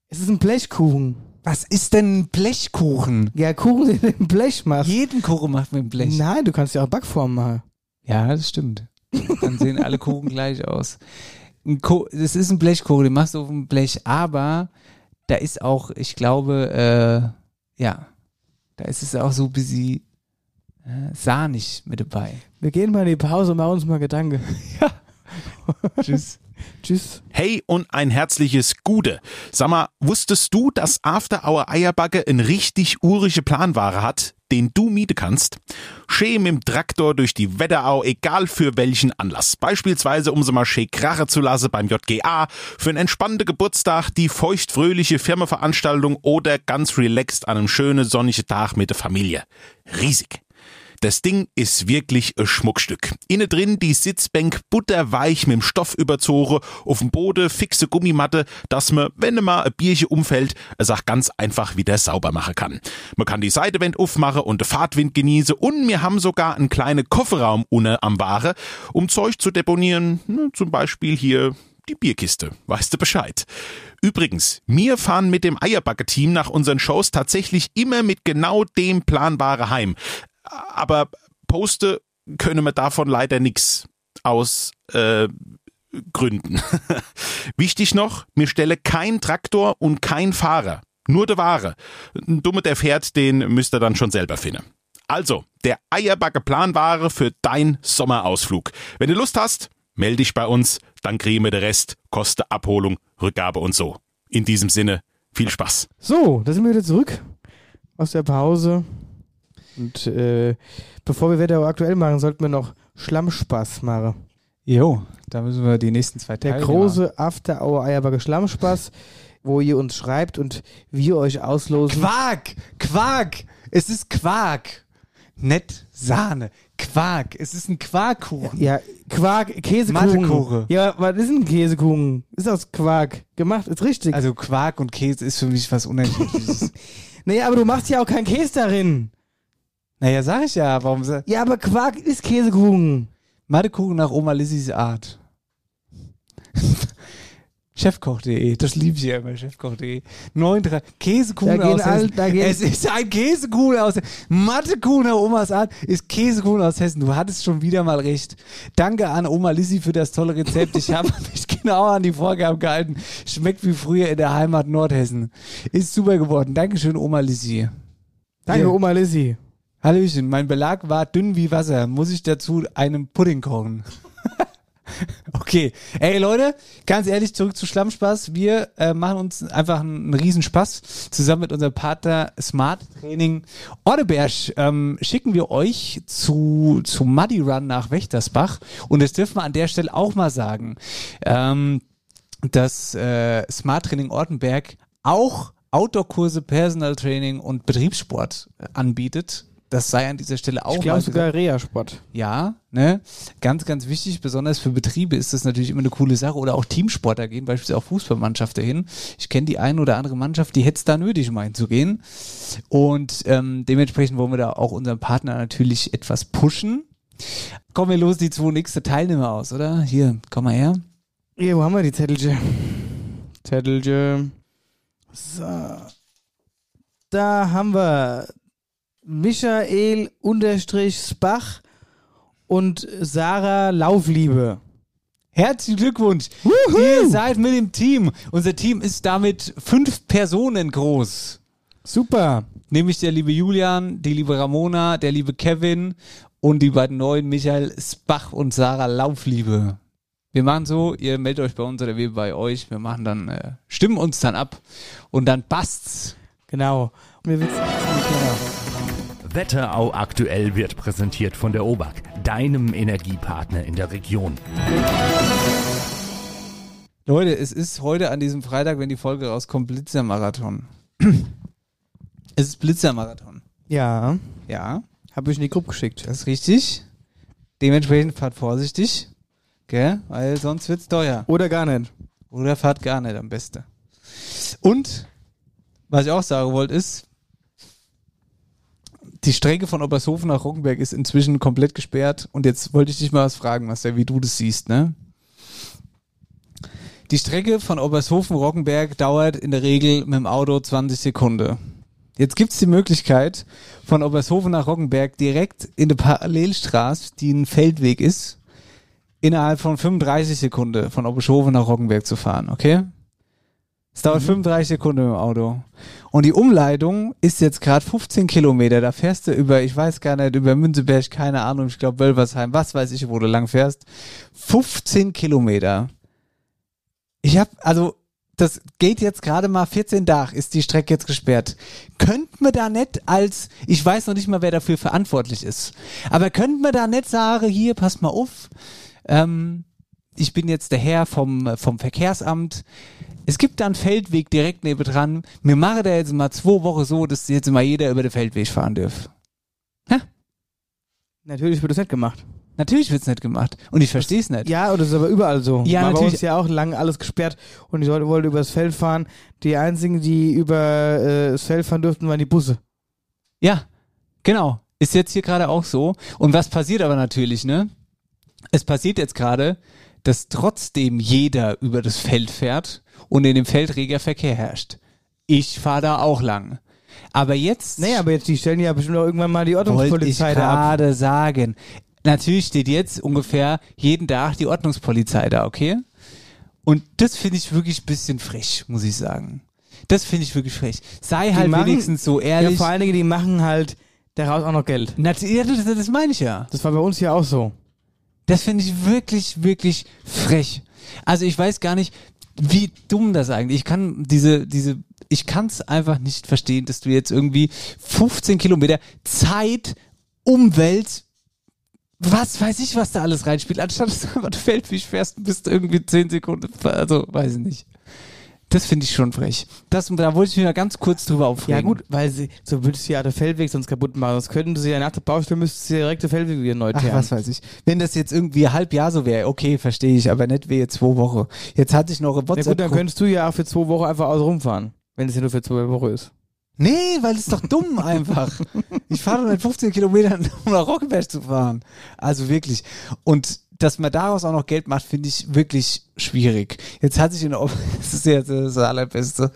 B: Es ist ein Blechkuchen.
A: was ist denn ein Blechkuchen?
B: Ja, Kuchen, den du im Blech machst.
A: Jeden Kuchen macht mit dem Blech.
B: Nein, du kannst ja auch Backformen machen.
A: Ja, das stimmt. Dann sehen alle Kuchen (laughs) gleich aus. Das ist ein Blechkuchen, den machst du auf dem Blech, aber da ist auch, ich glaube, äh, ja, da ist es auch so ein bisschen äh, sahnig mit dabei.
B: Wir gehen mal in die Pause und machen uns mal Gedanken. (laughs)
A: Tschüss. (laughs)
B: Tschüss.
E: Hey und ein herzliches Gude. Sag mal, wusstest du, dass After Hour Eierbacke ein richtig urische Planware hat, den du mieten kannst? Schee mit dem Traktor durch die Wetterau, egal für welchen Anlass. Beispielsweise, um sie mal schee krache zu lassen beim JGA, für einen entspannten Geburtstag, die feuchtfröhliche Firmenveranstaltung oder ganz relaxed an einem schönen sonnigen Tag mit der Familie. Riesig. Das Ding ist wirklich ein Schmuckstück. Innen drin die Sitzbank butterweich mit dem Stoff überzogen, auf dem Boden fixe Gummimatte, dass man, wenn mal ein Bierchen umfällt, es auch ganz einfach wieder sauber machen kann. Man kann die Seitewand aufmachen und den Fahrtwind genießen und wir haben sogar einen kleinen Kofferraum unten am Ware, um Zeug zu deponieren, ne, zum Beispiel hier die Bierkiste. Weißt du Bescheid? Übrigens, wir fahren mit dem Eierbacke-Team nach unseren Shows tatsächlich immer mit genau dem Planbare heim. Aber poste können wir davon leider nix aus äh, Gründen. (laughs) Wichtig noch, mir stelle kein Traktor und kein Fahrer. Nur der Ware. Ein Dumme, der fährt, den müsst ihr dann schon selber finden. Also, der Eierbacke Planware für dein Sommerausflug. Wenn du Lust hast, melde dich bei uns, dann kriegen wir den Rest, Koste, Abholung, Rückgabe und so. In diesem Sinne, viel Spaß.
B: So, da sind wir wieder zurück aus der Pause. Und äh, bevor wir Wetter aktuell machen, sollten wir noch Schlammspaß machen.
A: Jo, da müssen wir die nächsten zwei
B: Der
A: Teile
B: große After Hour Eierbacke Schlammspaß, wo ihr uns schreibt und wir euch auslosen.
A: Quark! Quark! Es ist Quark! Nett Sahne. Quark. Es ist ein Quarkkuchen.
B: Ja, Quark, Käsekuchen.
A: Mathekuchen.
B: Ja, was ist ein Käsekuchen? Ist aus Quark gemacht, ist richtig.
A: Also Quark und Käse ist für mich was Unerträgliches. (laughs)
B: naja, aber du machst ja auch keinen Käse darin.
A: Naja, sag ich ja. Warum sa-
B: Ja, aber Quark ist Käsekuchen.
A: Mathekuchen nach Oma Lissys Art. (laughs) Chefkoch.de, das liebe ich ja immer, Chefkoch.de. 9,3, Käsekuchen
B: Da gehen
A: aus Hessen.
B: da gehen-
A: es ist ein Käsekuchen aus Hessen. Mathekuchen nach Omas Art ist Käsekuchen aus Hessen. Du hattest schon wieder mal recht. Danke an Oma Lissi für das tolle Rezept. Ich habe (laughs) mich genau an die Vorgaben gehalten. Schmeckt wie früher in der Heimat Nordhessen. Ist super geworden. Dankeschön, Oma Lissi.
B: Danke,
A: Ja.
B: Oma Lissy.
A: Hallöchen, mein Belag war dünn wie Wasser. Muss ich dazu einen Pudding kochen? (laughs) Okay. Ey Leute, ganz ehrlich, zurück zu Schlammspaß. Wir äh, machen uns einfach einen, einen Riesenspaß. Zusammen mit unserem Partner Smart Training Ordeberg ähm, schicken wir euch zu, zu Muddy Run nach Wächtersbach. Und das dürfen wir an der Stelle auch mal sagen, ähm, dass äh, Smart Training Ortenberg auch Outdoor-Kurse, Personal Training und Betriebssport äh, anbietet. Das sei an dieser Stelle auch
B: Ich glaube sogar Reha-Sport.
A: Ja, ne? Ganz, ganz wichtig, besonders für Betriebe ist das natürlich immer eine coole Sache. Oder auch Teamsportler gehen, beispielsweise auch Fußballmannschaften hin. Ich kenne die ein oder andere Mannschaft, die hätte es da nötig, um hinzugehen. Und ähm, dementsprechend wollen wir da auch unseren Partner natürlich etwas pushen. Kommen wir los, die zwei nächste Teilnehmer aus, oder? Hier, komm mal her.
B: Hier, wo haben wir die Zettelchen? Zettelchen. So. Da haben wir Michael unterstrich Spach und Sarah Laufliebe.
A: Herzlichen Glückwunsch. Ihr seid mit dem Team. Unser Team ist damit fünf Personen groß.
B: Super.
A: Nämlich der liebe Julian, die liebe Ramona, der liebe Kevin und die beiden neuen Michael Spach und Sarah Laufliebe. Wir machen so, ihr meldet euch bei uns oder wir bei euch. Wir machen dann, äh, stimmen uns dann ab und dann passt's.
B: Genau. Und wir wissen,
F: Wetterau aktuell wird präsentiert von der OBAK, deinem Energiepartner in der Region.
A: Leute, es ist heute an diesem Freitag, wenn die Folge rauskommt, Blitzermarathon. (clears throat) es ist Blitzermarathon.
B: ja,
A: Ja,
B: habe ich in die Gruppe geschickt.
A: das ist richtig. Dementsprechend fahrt vorsichtig, gell? Weil sonst wird's teuer.
B: Oder gar nicht.
A: Oder fahrt gar nicht am besten. Und, was ich auch sagen wollte, ist, die Strecke von Obershofen nach Rockenberg ist inzwischen komplett gesperrt. Und jetzt wollte ich dich mal was fragen, Marcel, wie du das siehst, ne? Die Strecke von Obershofen-Rockenberg dauert in der Regel mit dem Auto 20 Sekunden. Jetzt gibt's die Möglichkeit, von Obershofen nach Rockenberg direkt in eine Parallelstraße, die ein Feldweg ist, innerhalb von 35 Sekunden von Obershofen nach Rockenberg zu fahren, okay? Es dauert 35 Sekunden im Auto. Und die Umleitung ist jetzt gerade 15 Kilometer. Da fährst du über, ich weiß gar nicht, über Münzeberg, keine Ahnung, ich glaube Wölversheim, was weiß ich, wo du lang fährst. 15 Kilometer. Ich hab, also, das geht jetzt gerade mal 14 Tage, ist die Strecke jetzt gesperrt. Könnte man da nicht als, ich weiß noch nicht mal, wer dafür verantwortlich ist, aber könnte man da nicht sagen, hier, pass mal auf, ähm, ich bin jetzt der Herr vom, vom Verkehrsamt. Es gibt da einen Feldweg direkt nebendran. Wir machen da jetzt mal zwei Wochen so, dass jetzt mal jeder über den Feldweg fahren darf.
B: Natürlich wird das nicht gemacht.
A: Natürlich wird's nicht gemacht. Und ich verstehe es nicht.
B: Ja, und das ist aber überall so.
A: Ja,
B: War bei
A: natürlich.
B: uns ja auch lange alles gesperrt und die Leute wollten übers Feld fahren. Die einzigen, die über äh, das Feld fahren durften, waren die Busse.
A: Ja, genau. Ist jetzt hier gerade auch so. Und was passiert aber natürlich, ne? Es passiert jetzt gerade, dass trotzdem jeder über das Feld fährt und in dem Feld reger Verkehr herrscht. Ich fahre da auch lang. Aber jetzt.
B: Nee, aber jetzt, die stellen ja bestimmt auch irgendwann mal die
A: ich
B: Ordnungspolizei da ab.
A: gerade sagen. Natürlich steht jetzt ungefähr jeden Tag die Ordnungspolizei da, okay? Und das finde ich wirklich ein bisschen frech, muss ich sagen. Das finde ich wirklich frech. Sei
B: Die
A: halt
B: machen-
A: wenigstens so
B: Ja,
A: ehrlich.
B: vor allen Dingen, die machen halt daraus auch noch Geld.
A: Ja, das, das meine ich ja.
B: Das war bei uns ja auch so.
A: Das finde ich wirklich, wirklich frech. Also ich weiß gar nicht, wie dumm das eigentlich. Ich kann diese, diese, ich kann es einfach nicht verstehen, dass du jetzt irgendwie 15 Kilometer Zeit, Umwelt, was weiß ich, was da alles reinspielt, anstatt dass du einfach Feldweg fährst und bist irgendwie 10 Sekunden, also weiß ich nicht. Das finde ich schon frech. Das, da wollte ich mich mal ganz kurz drüber aufregen.
B: Ja gut, weil sie, so würdest du ja den Feldweg sonst kaputt machen. Sonst könnten sie ja nach der Baustelle müssten sie direkt den Feldweg wieder neu
A: Ach,
B: teeren.
A: was weiß ich. Wenn das jetzt irgendwie ein halb Jahr so wäre, okay, verstehe ich, aber nicht wie zwei Wochen. Jetzt hatte ich noch eine
B: Na gut, dann
A: WhatsApp.
B: könntest du ja auch für zwei Wochen einfach außen rumfahren. Wenn es ja nur für zwei Wochen ist.
A: nee, weil das ist doch dumm (laughs) einfach. Ich fahre doch nicht 15 Kilometer, (laughs) um nach Rockenberg zu fahren. Also wirklich. Und dass man daraus auch noch Geld macht, finde ich wirklich schwierig. Jetzt hat sich in Ob (laughs) das ist ja das Allerbeste.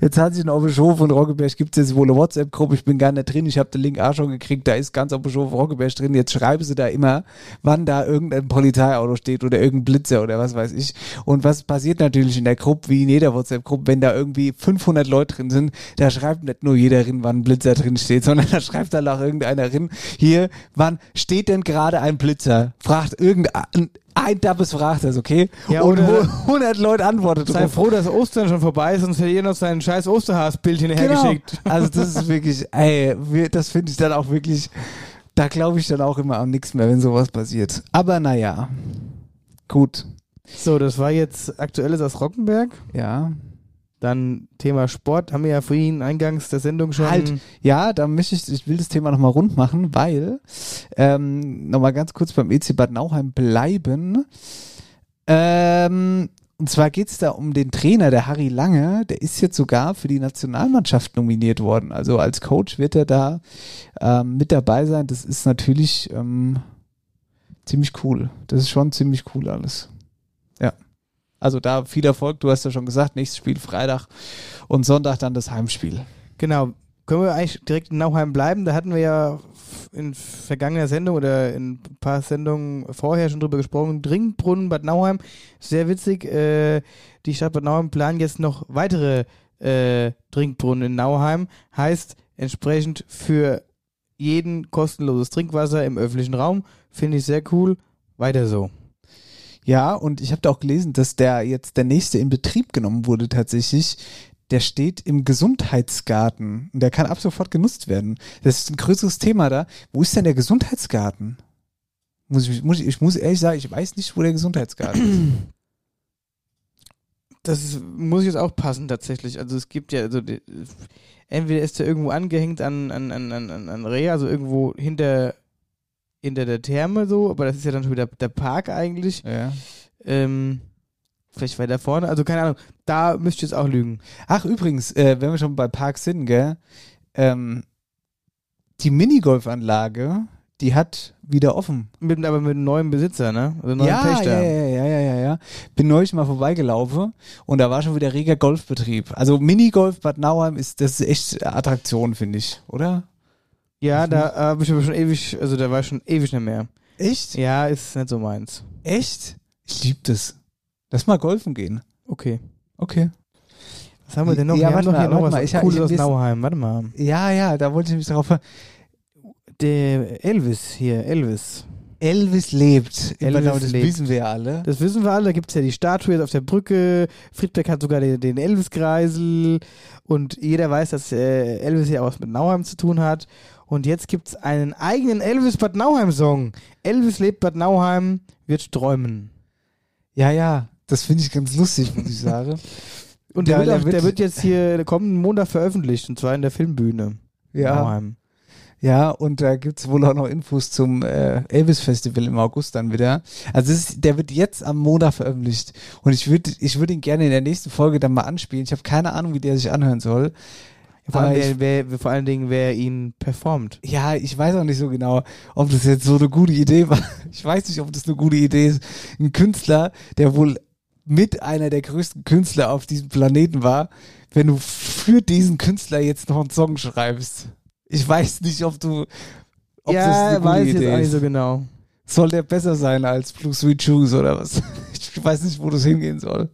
A: Jetzt hat sich in Obershof und Roggeberg gibt es jetzt wohl eine WhatsApp-Gruppe, ich bin gar nicht drin, ich habe den Link auch schon gekriegt, da ist ganz Obershof Roggeberg drin. Jetzt schreiben sie da immer, wann da irgendein Polizeiauto steht oder irgendein Blitzer oder was weiß ich. Und was passiert natürlich in der Gruppe, wie in jeder WhatsApp-Gruppe, wenn da irgendwie 500 Leute drin sind, da schreibt nicht nur jeder drin, wann ein Blitzer drin steht, (laughs) sondern da schreibt dann auch irgendeiner drin, hier, wann steht denn gerade ein Blitzer? Fragt irgendein Ein Dappes fragt das, okay?
B: Ja,
A: und
B: oder-
A: 100 (laughs) Leute antworten
B: Sei
A: drauf.
B: froh, dass Ostern schon vorbei ist, sonst hätte ihr noch sein scheiß Osterhasbild
A: Genau.
B: hinterhergeschickt.
A: Also das ist wirklich, ey, wir- das finde ich dann auch wirklich, da glaube ich dann auch immer an nichts mehr, wenn sowas passiert. Aber naja, gut,
B: So, das war jetzt Aktuelles aus Rockenberg.
A: ja.
B: Dann Thema Sport, haben wir ja vorhin eingangs der Sendung schon.
A: Halt, ja, da möchte ich, ich will das Thema nochmal rund machen, weil, ähm, nochmal ganz kurz beim EC Bad Nauheim bleiben. Ähm, und zwar geht es da um den Trainer, der Harry Lange, der ist jetzt sogar für die Nationalmannschaft nominiert worden. Also als Coach wird er da ähm, mit dabei sein. Das ist natürlich ähm, ziemlich cool. Das ist schon ziemlich cool alles. Ja. Also da viel Erfolg, du hast ja schon gesagt, nächstes Spiel Freitag und Sonntag dann das Heimspiel.
B: Genau. Können wir eigentlich direkt in Nauheim bleiben? Da hatten wir ja in vergangener Sendung oder in ein paar Sendungen vorher schon drüber gesprochen. Dringbrunnen Bad Nauheim. Sehr witzig. Äh, die Stadt Bad Nauheim planen jetzt noch weitere äh, Trinkbrunnen in Nauheim. Heißt entsprechend für jeden kostenloses Trinkwasser im öffentlichen Raum. Finde ich sehr cool. Weiter so.
A: Ja, und ich habe da auch gelesen, dass der jetzt der nächste in Betrieb genommen wurde tatsächlich. Der steht im Gesundheitsgarten und der kann ab sofort genutzt werden. Das ist ein größeres Thema da. Wo ist denn der Gesundheitsgarten? Muss ich, muss ich, ich muss ehrlich sagen, ich weiß nicht, wo der Gesundheitsgarten ist.
B: Das ist, muss jetzt auch passen tatsächlich. Also es gibt ja, also entweder ist er irgendwo angehängt an, an, an, an, an- an Reha, also irgendwo hinter, hinter der Therme so, aber das ist ja dann schon wieder der Park eigentlich.
A: Ja.
B: Ähm, vielleicht weiter vorne, also keine Ahnung. Da müsste ich jetzt auch lügen.
A: Ach, übrigens, äh, wenn wir schon bei Parks sind, gell, ähm, die Minigolfanlage, die hat wieder offen.
B: Mit, aber mit einem neuen Besitzer, ne? Also neuen
A: ja,
B: Pächter.
A: ja, ja, ja, ja, ja, ja. Bin neulich mal vorbeigelaufen und da war schon wieder reger Golfbetrieb. Also Minigolf Bad Nauheim ist, das ist echt Attraktion, finde ich, oder?
B: Ja, da habe ich aber schon ewig, also da war ich schon ewig nicht mehr.
A: Echt?
B: Ja, ist nicht so meins.
A: Echt? Ich liebe das. Lass mal golfen gehen.
B: Okay.
A: Okay.
B: Was haben wir denn noch?
A: Ja,
B: wir haben
A: warte
B: noch hier
A: mal,
B: noch
A: warte
B: was
A: mal, ich
B: Cooles
A: ich hab
B: aus Nauheim. Warte mal.
A: Ja, ja, da wollte ich mich darauf.
B: Der Elvis hier, Elvis.
A: Elvis lebt.
B: Elvis
A: Nauheim, das
B: lebt.
A: wissen wir ja alle.
B: Das wissen wir alle, da gibt es ja die Statue jetzt auf der Brücke. Friedberg hat sogar den, den Elvis-Kreisel und jeder weiß, dass äh, Elvis ja auch was mit Nauheim zu tun hat. Und jetzt gibt es einen eigenen Elvis Bad Nauheim-Song. Elvis lebt Bad Nauheim, wird träumen.
A: Ja, ja, das finde ich ganz lustig, muss ich sagen. (laughs)
B: Und der,
A: Ja,
B: wird,
A: der
B: auch, der wird jetzt hier kommenden Montag veröffentlicht, und zwar in der Filmbühne.
A: Ja.
B: Nauheim.
A: Ja, und da gibt's wohl auch noch Infos zum äh, Elvis-Festival im August dann wieder. Also es ist, der wird jetzt am Montag veröffentlicht. Und ich würde ich würd ihn gerne in der nächsten Folge dann mal anspielen. Ich habe keine Ahnung, wie der sich anhören soll.
B: Vor, allem,
A: ich,
B: wer, wer, vor allen Dingen, wer ihn performt.
A: ja, ich weiß auch nicht so genau, ob das jetzt so eine gute Idee war. (laughs) Ich weiß nicht, ob das eine gute Idee ist. Ein Künstler, der wohl mit einer der größten Künstler auf diesem Planeten war, wenn du für diesen Künstler jetzt noch einen Song schreibst. Ich weiß nicht, ob du. Ob das
B: ja,
A: eine gute
B: weiß
A: Idee
B: jetzt auch nicht so genau.
A: Soll der besser sein als Blue Sweet Shoes oder was? (laughs) Ich weiß nicht, wo das hingehen soll.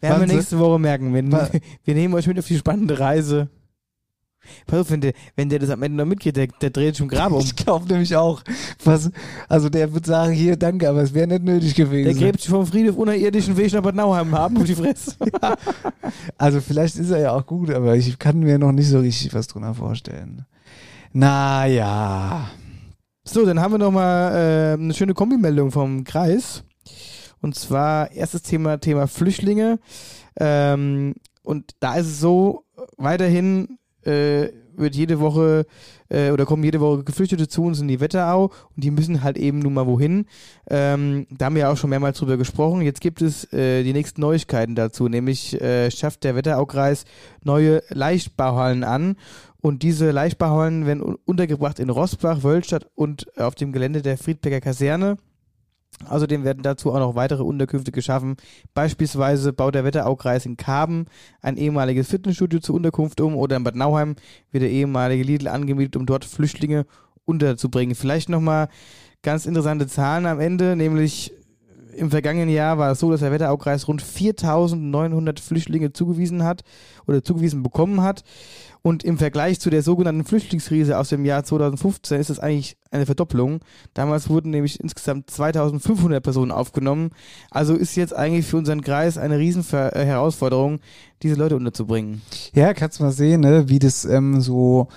B: Werden wir nächste Woche merken. Wir, (laughs) wir nehmen euch mit auf die spannende Reise. Pass auf, wenn der, wenn der das am Ende noch mitkriegt, der, der dreht sich im Grab um.
A: Ich glaube nämlich auch, was, also der wird sagen, hier, danke, aber es wäre nicht nötig
B: Der
A: gewesen.
B: gräbt sich vom Friedhof unterirdischen Weg nach Bad Nauheim haben auf die Fresse. (laughs)
A: also vielleicht ist er ja auch gut, aber ich kann mir noch nicht so richtig was drunter vorstellen. Naja.
B: So, dann haben wir noch mal äh, eine schöne Kombimeldung vom Kreis. Und zwar erstes Thema, Thema Flüchtlinge. Ähm, und da ist es so, weiterhin äh, wird jede Woche äh, oder kommen jede Woche Geflüchtete zu uns in die Wetterau und die müssen halt eben nun mal wohin. Ähm, da haben wir auch schon mehrmals drüber gesprochen. Jetzt gibt es äh, die nächsten Neuigkeiten dazu, nämlich äh, schafft der Wetteraukreis neue Leichtbauhallen an und diese Leichtbauhallen werden un- untergebracht in Rossbach, Wölstadt und auf dem Gelände der Friedberger Kaserne. Außerdem werden dazu auch noch weitere Unterkünfte geschaffen. Beispielsweise baut der Wetteraukreis in Karben ein ehemaliges Fitnessstudio zur Unterkunft um oder in Bad Nauheim wird der ehemalige Lidl angemietet, um dort Flüchtlinge unterzubringen. Vielleicht nochmal ganz interessante Zahlen am Ende, nämlich im vergangenen Jahr war es so, dass der Wetteraukreis rund 4.900 Flüchtlinge zugewiesen hat oder zugewiesen bekommen hat. Und im Vergleich zu der sogenannten Flüchtlingskrise aus dem Jahr 2015 ist das eigentlich eine Verdopplung. Damals wurden nämlich insgesamt 2500 Personen aufgenommen. Also ist jetzt eigentlich für unseren Kreis eine riesen Ver äh, diese Leute unterzubringen.
A: Ja, kannst mal sehen, ne, wie das ähm, so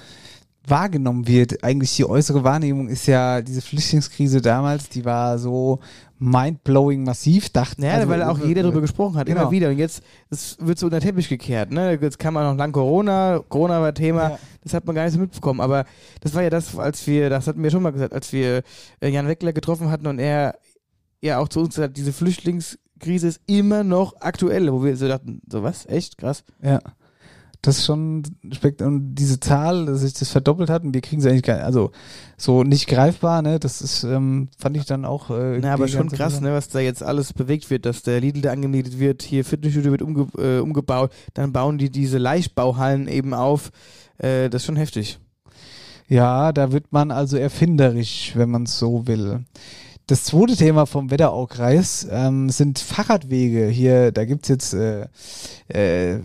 A: wahrgenommen wird. Eigentlich die äußere Wahrnehmung ist ja diese Flüchtlingskrise damals, die war so mindblowing massiv, dachten.
B: Ja,
A: also,
B: weil auch jeder darüber gesprochen hat,
A: Genau.
B: immer wieder. Und jetzt es wird so unter den Teppich gekehrt. Ne? Jetzt kam auch noch lang Corona, Corona war Thema,
A: Ja.
B: das hat man gar nicht so mitbekommen. Aber das war ja das, als wir, das hatten wir schon mal gesagt, als wir äh, Jan Weckler getroffen hatten und er ja auch zu uns gesagt hat, diese Flüchtlingskrise ist immer noch aktuell, wo wir so dachten, so was, echt krass.
A: Ja. Das ist schon spekt und diese Zahl, dass sich das verdoppelt hat und wir kriegen sie eigentlich gar, also so nicht greifbar, ne? Das ist, ähm, fand ich dann auch. Äh,
B: Na, aber schon krass, ne, was da jetzt alles bewegt wird, dass der Lidl da angemietet wird, hier Fitnessstudio wird umge äh, umgebaut, dann bauen die diese Leichtbauhallen eben auf. Äh, das ist schon heftig.
A: Ja, da wird man also erfinderisch, wenn man es so will. Das zweite Thema vom Wetteraukreis ähm, sind Fahrradwege. Hier, da gibt's jetzt äh, äh,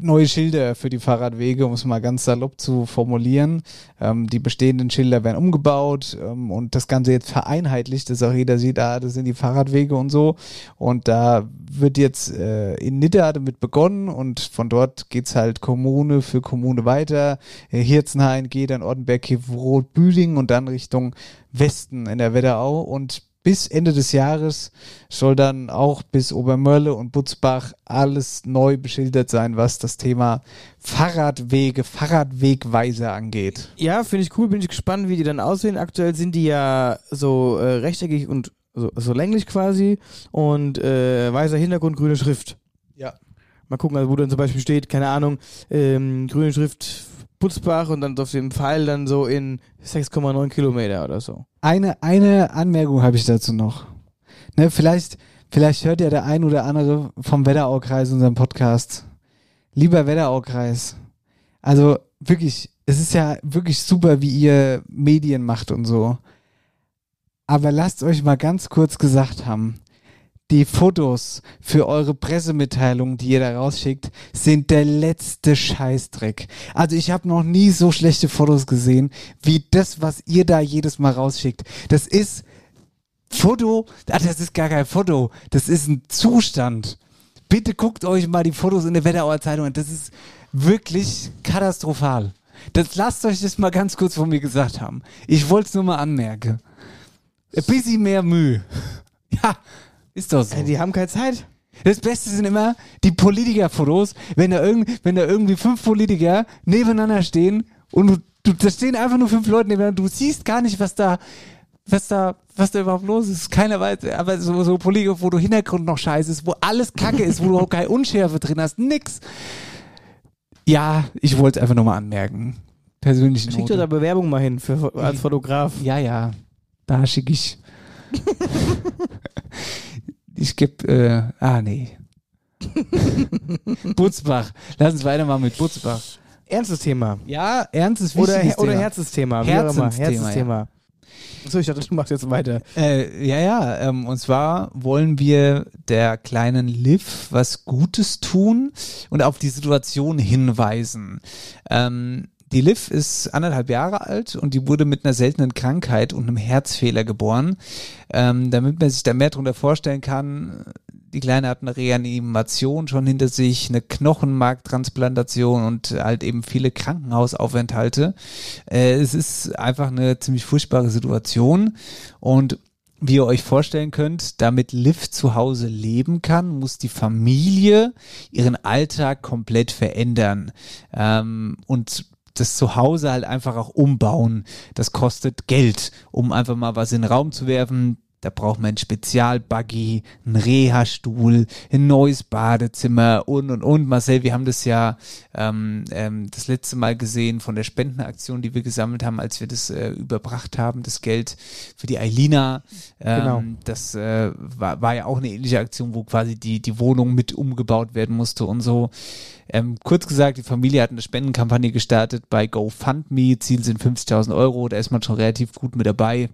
A: neue Schilder für die Fahrradwege, um es mal ganz salopp zu formulieren. Ähm, die bestehenden Schilder werden umgebaut ähm, und das Ganze jetzt vereinheitlicht, dass auch jeder sieht, ah, das sind die Fahrradwege und so. Und da wird jetzt äh, in Nidda damit begonnen und von dort geht's halt Kommune für Kommune weiter. Äh, Hirzenhain geht dann Ortenberg, Kivrot, Büdingen und dann Richtung Westen in der Wetterau und bis Ende des Jahres soll dann auch bis Obermörle und Butzbach alles neu beschildert sein, was das Thema Fahrradwege, Fahrradwegweiser angeht.
B: Ja, finde ich cool, bin ich gespannt, wie die dann aussehen. Aktuell sind die ja so äh, rechteckig und so, so länglich quasi und äh, weißer Hintergrund, grüne Schrift.
A: Ja.
B: Mal gucken, also wo dann zum Beispiel steht, keine Ahnung, ähm, grüne Schrift Putzbach und dann auf dem Pfeil dann so in 6,9 Kilometer oder so.
A: Eine, eine Anmerkung habe ich dazu noch. Ne, vielleicht, vielleicht hört ja der ein oder andere vom Wetteraukreis unseren Podcast. Lieber Wetteraukreis. Also wirklich, es ist ja wirklich super, wie ihr Medien macht und so. Aber lasst euch mal ganz kurz gesagt haben, die Fotos für eure Pressemitteilungen, die ihr da rausschickt, sind der letzte Scheißdreck. Also ich habe noch nie so schlechte Fotos gesehen, wie das, was ihr da jedes Mal rausschickt. Das ist Foto, ah, das ist gar kein Foto, das ist ein Zustand. Bitte guckt euch mal die Fotos in der Wetterauer Zeitung an. Das ist wirklich katastrophal. Das lasst euch das mal ganz kurz von mir gesagt haben. Ich wollte es nur mal anmerken. Ein bisschen mehr Mühe. (laughs) Ja, ist doch so.
B: Äh, die haben keine Zeit.
A: Das Beste sind immer die Politikerfotos, wenn da, irgend, wenn da irgendwie fünf Politiker nebeneinander stehen und du, du, da stehen einfach nur fünf Leute nebeneinander, du siehst gar nicht, was da, was da, was da überhaupt los ist. Keiner weiß, aber so, so Politiker, wo du Hintergrund noch scheiße ist, wo alles kacke ist, wo du auch keine Unschärfe drin hast, nix. Ja, ich wollte es einfach nochmal anmerken. Persönliche
B: Schick doch da Bewerbung mal hin für, als Fotograf.
A: Ja, ja. Da schicke ich. (laughs) ich gebe, äh, ah, nee. (laughs) Butzbach. Lass uns weitermachen mit Butzbach.
B: Ernstes Thema.
A: Ja, ernstes,
B: Oder,
A: wichtiges
B: oder
A: Thema.
B: Herzensthema. Wie auch immer.
A: Herzensthema,
B: Herzensthema. Achso, ich dachte, du machst jetzt weiter.
A: Äh, ja, ja, ähm, und zwar wollen wir der kleinen Liv was Gutes tun und auf die Situation hinweisen. Ähm, die Liv ist anderthalb Jahre alt und die wurde mit einer seltenen Krankheit und einem Herzfehler geboren. Ähm, damit man sich da mehr darunter vorstellen kann, die Kleine hat eine Reanimation schon hinter sich, eine Knochenmarktransplantation und halt eben viele Krankenhausaufenthalte. Äh, es ist einfach eine ziemlich furchtbare Situation und wie ihr euch vorstellen könnt, damit Liv zu Hause leben kann, muss die Familie ihren Alltag komplett verändern. Ähm, und das Zuhause halt einfach auch umbauen. Das kostet Geld, um einfach mal was in den Raum zu werfen. Da braucht man einen Spezialbuggy, einen Reha-Stuhl, ein neues Badezimmer und und und. Marcel, wir haben das ja ähm, ähm, das letzte Mal gesehen von der Spendenaktion, die wir gesammelt haben, als wir das äh, überbracht haben, das Geld für die Eilina. Ähm,
B: Genau.
A: Das äh, war, war ja auch eine ähnliche Aktion, wo quasi die, die Wohnung mit umgebaut werden musste und so. Ähm, kurz gesagt, die Familie hat eine Spendenkampagne gestartet bei GoFundMe. Ziel sind 50.000 Euro. Da ist man schon relativ gut mit dabei.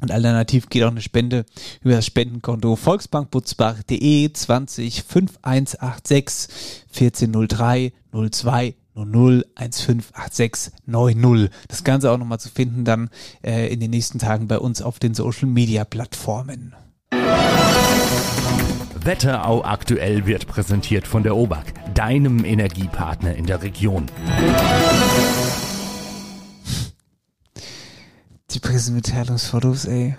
A: Und alternativ geht auch eine Spende über das Spendenkonto volksbankbutzbach.de 20 5186 1403 02 00 1586 90. Das Ganze auch nochmal zu finden dann äh, in den nächsten Tagen bei uns auf den Social Media Plattformen.
F: Wetterau aktuell wird präsentiert von der OBAK, deinem Energiepartner in der Region.
A: Die Pressemitteilungsfotos, ey.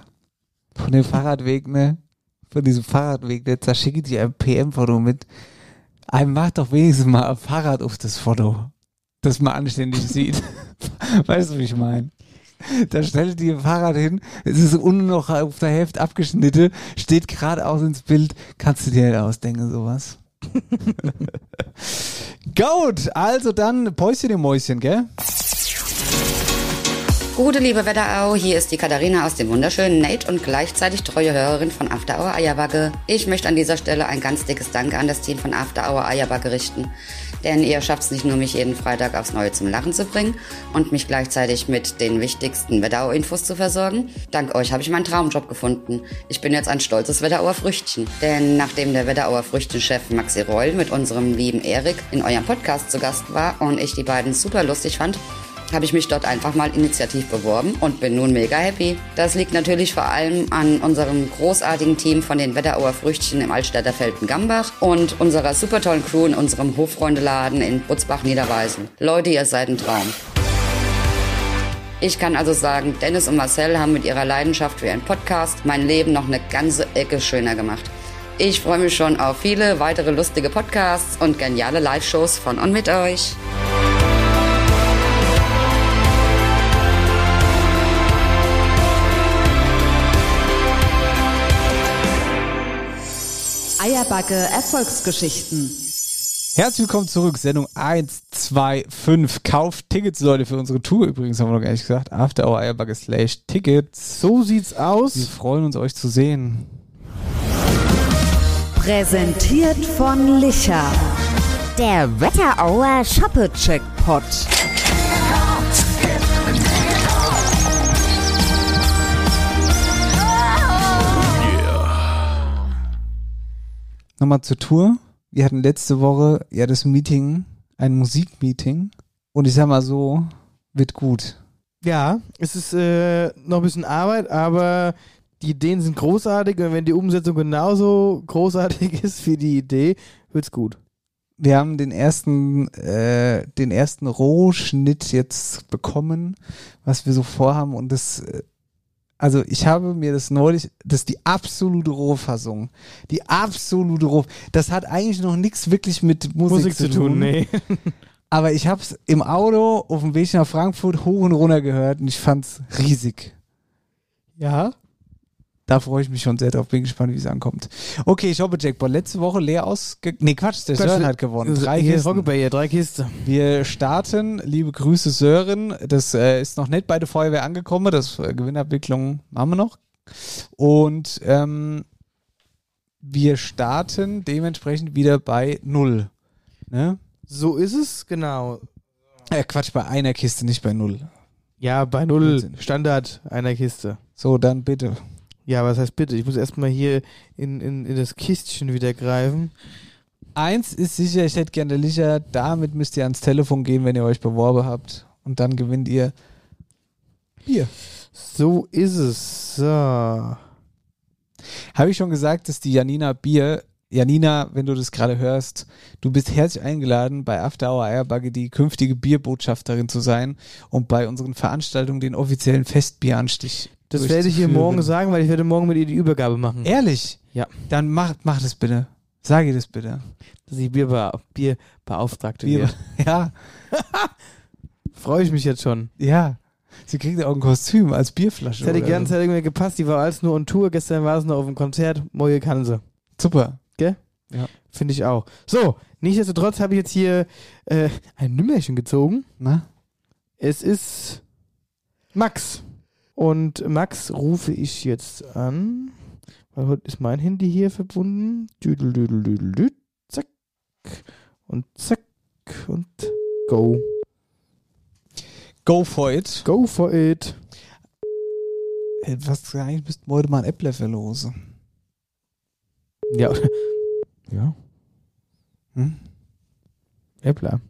A: Von dem Fahrradweg, ne? Von diesem Fahrradweg, ne? Da schicke ich dir ein PM-Foto mit. Einem macht doch wenigstens mal ein Fahrrad auf das Foto. Das man anständig (laughs) sieht. weißt du, wie ich meine? (laughs) Da stellt ihr ein Fahrrad hin, es ist unten noch auf der Hälfte abgeschnitten, steht geradeaus ins Bild. Kannst du dir nicht ausdenken, sowas? (laughs) Gut, also dann Päuschen im Mäuschen, gell?
G: Gute liebe Wetterau, hier ist die Katharina aus dem wunderschönen Nate und gleichzeitig treue Hörerin von After Hour Eierbacke. Ich möchte an dieser Stelle ein ganz dickes Danke an das Team von After Hour Eierbacke richten. Denn ihr schafft es nicht nur, mich jeden Freitag aufs Neue zum Lachen zu bringen und mich gleichzeitig mit den wichtigsten Wetterau-Infos zu versorgen. Dank euch habe ich meinen Traumjob gefunden. Ich bin jetzt ein stolzes Wetterauer Früchtchen. Denn nachdem der Wetterauer Früchtchenchef Maxi Reul mit unserem lieben Erik in eurem Podcast zu Gast war und ich die beiden super lustig fand, habe ich mich dort einfach mal initiativ beworben und bin nun mega happy. Das liegt natürlich vor allem an unserem großartigen Team von den Wetterauer Früchtchen im Altstädter Felden-Gambach und unserer super tollen Crew in unserem Hofreundeladen in Butzbach-Niederweisen. Leute, ihr seid ein Traum. Ich kann also sagen, Dennis und Marcel haben mit ihrer Leidenschaft für ihren Podcast mein Leben noch eine ganze Ecke schöner gemacht. Ich freue mich schon auf viele weitere lustige Podcasts und geniale Live-Shows von und mit euch.
H: Eierbacke Erfolgsgeschichten.
A: Herzlich willkommen zurück, Sendung 125. Kauft Tickets, Leute, für unsere Tour. Übrigens haben wir noch gar nicht gesagt. After Hour Eierbacke slash Tickets.
B: So sieht's
A: Wir
B: aus.
A: freuen uns, euch zu sehen.
H: Präsentiert von Licher.
C: Der Wetterauer
H: Shoppe-Checkpot.
A: Nochmal zur Tour. Wir hatten letzte Woche ja das Meeting, ein Musikmeeting. Und ich sag mal so, wird gut.
B: Ja, es ist äh, noch ein bisschen Arbeit, aber die Ideen sind großartig und wenn die Umsetzung genauso großartig (laughs) ist wie die Idee, wird's gut.
A: Wir haben den ersten, äh, den ersten Rohschnitt jetzt bekommen, was wir so vorhaben. Und das, äh, also ich habe mir das neulich, das ist die absolute Rohfassung. Die absolute Roh. Das hat eigentlich noch nichts wirklich mit Musik,
B: Musik zu tun, nee. (laughs)
A: Aber ich habe es im Auto auf dem Weg nach Frankfurt hoch und runter gehört und ich fand's riesig.
B: Ja,
A: Da freue ich mich schon sehr drauf. Bin gespannt, wie es ankommt. Okay, ich hoffe, Jackpot. Letzte Woche leer ausge... Nee, Quatsch, der Sören hat gewonnen. Drei
B: hier
A: Kisten.
B: Roggebayer, drei Kisten.
A: Wir starten. Liebe Grüße, Sören. Das äh, ist noch nicht bei der Feuerwehr angekommen. Das äh, Gewinnabwicklung machen wir noch. Und ähm, wir starten dementsprechend wieder bei Null. Ne?
B: So ist es, genau.
A: Äh, Quatsch, bei einer Kiste, nicht bei Null.
B: Ja, bei null. Standard einer Kiste.
A: So, dann bitte.
B: Ja, was heißt bitte? Ich muss erstmal hier in, in, in das Kistchen wieder greifen.
A: Eins ist sicher, ich hätte gerne Licher. Damit müsst ihr ans Telefon gehen, wenn ihr euch beworben habt. Und dann gewinnt ihr Bier.
B: So ist es. So.
A: Habe ich schon gesagt, dass die Janina Bier, Janina, wenn du das gerade hörst, du bist herzlich eingeladen, bei After Hour Eierbagge die künftige Bierbotschafterin zu sein und bei unseren Veranstaltungen den offiziellen Festbieranstich
B: Das werde ich ihr morgen sagen, weil ich werde morgen mit ihr die Übergabe machen.
A: Ehrlich?
B: Ja.
A: Dann mach, mach das bitte. Sag ihr das bitte.
B: Dass ich Bierbe Bierbeauftragte
A: Bier,
B: werde. (laughs)
A: ja, (laughs)
B: Freue ich mich jetzt schon.
A: ja. Sie kriegt ja auch ein Kostüm als Bierflasche.
B: Das hätte
A: oder
B: ganze
A: so.
B: Irgendwie gepasst. Die war alles nur on Tour. Gestern war es noch auf dem Konzert. Moje kann sie.
A: Super.
B: Finde ich auch. So, nichtsdestotrotz habe ich jetzt hier äh, ein Nümmerchen gezogen.
A: Na?
B: Es ist Max. Und Max rufe ich jetzt an. Weil heute ist mein Handy hier verbunden. Düdel, düdel, düdel, düd. Zack. Und zack. Und go.
A: Go for it.
B: Go for it.
A: äh, was eigentlich müssten wir heute mal ein Äppler verlosen.
B: Ja. Ja.
A: Hm?
B: Äppler.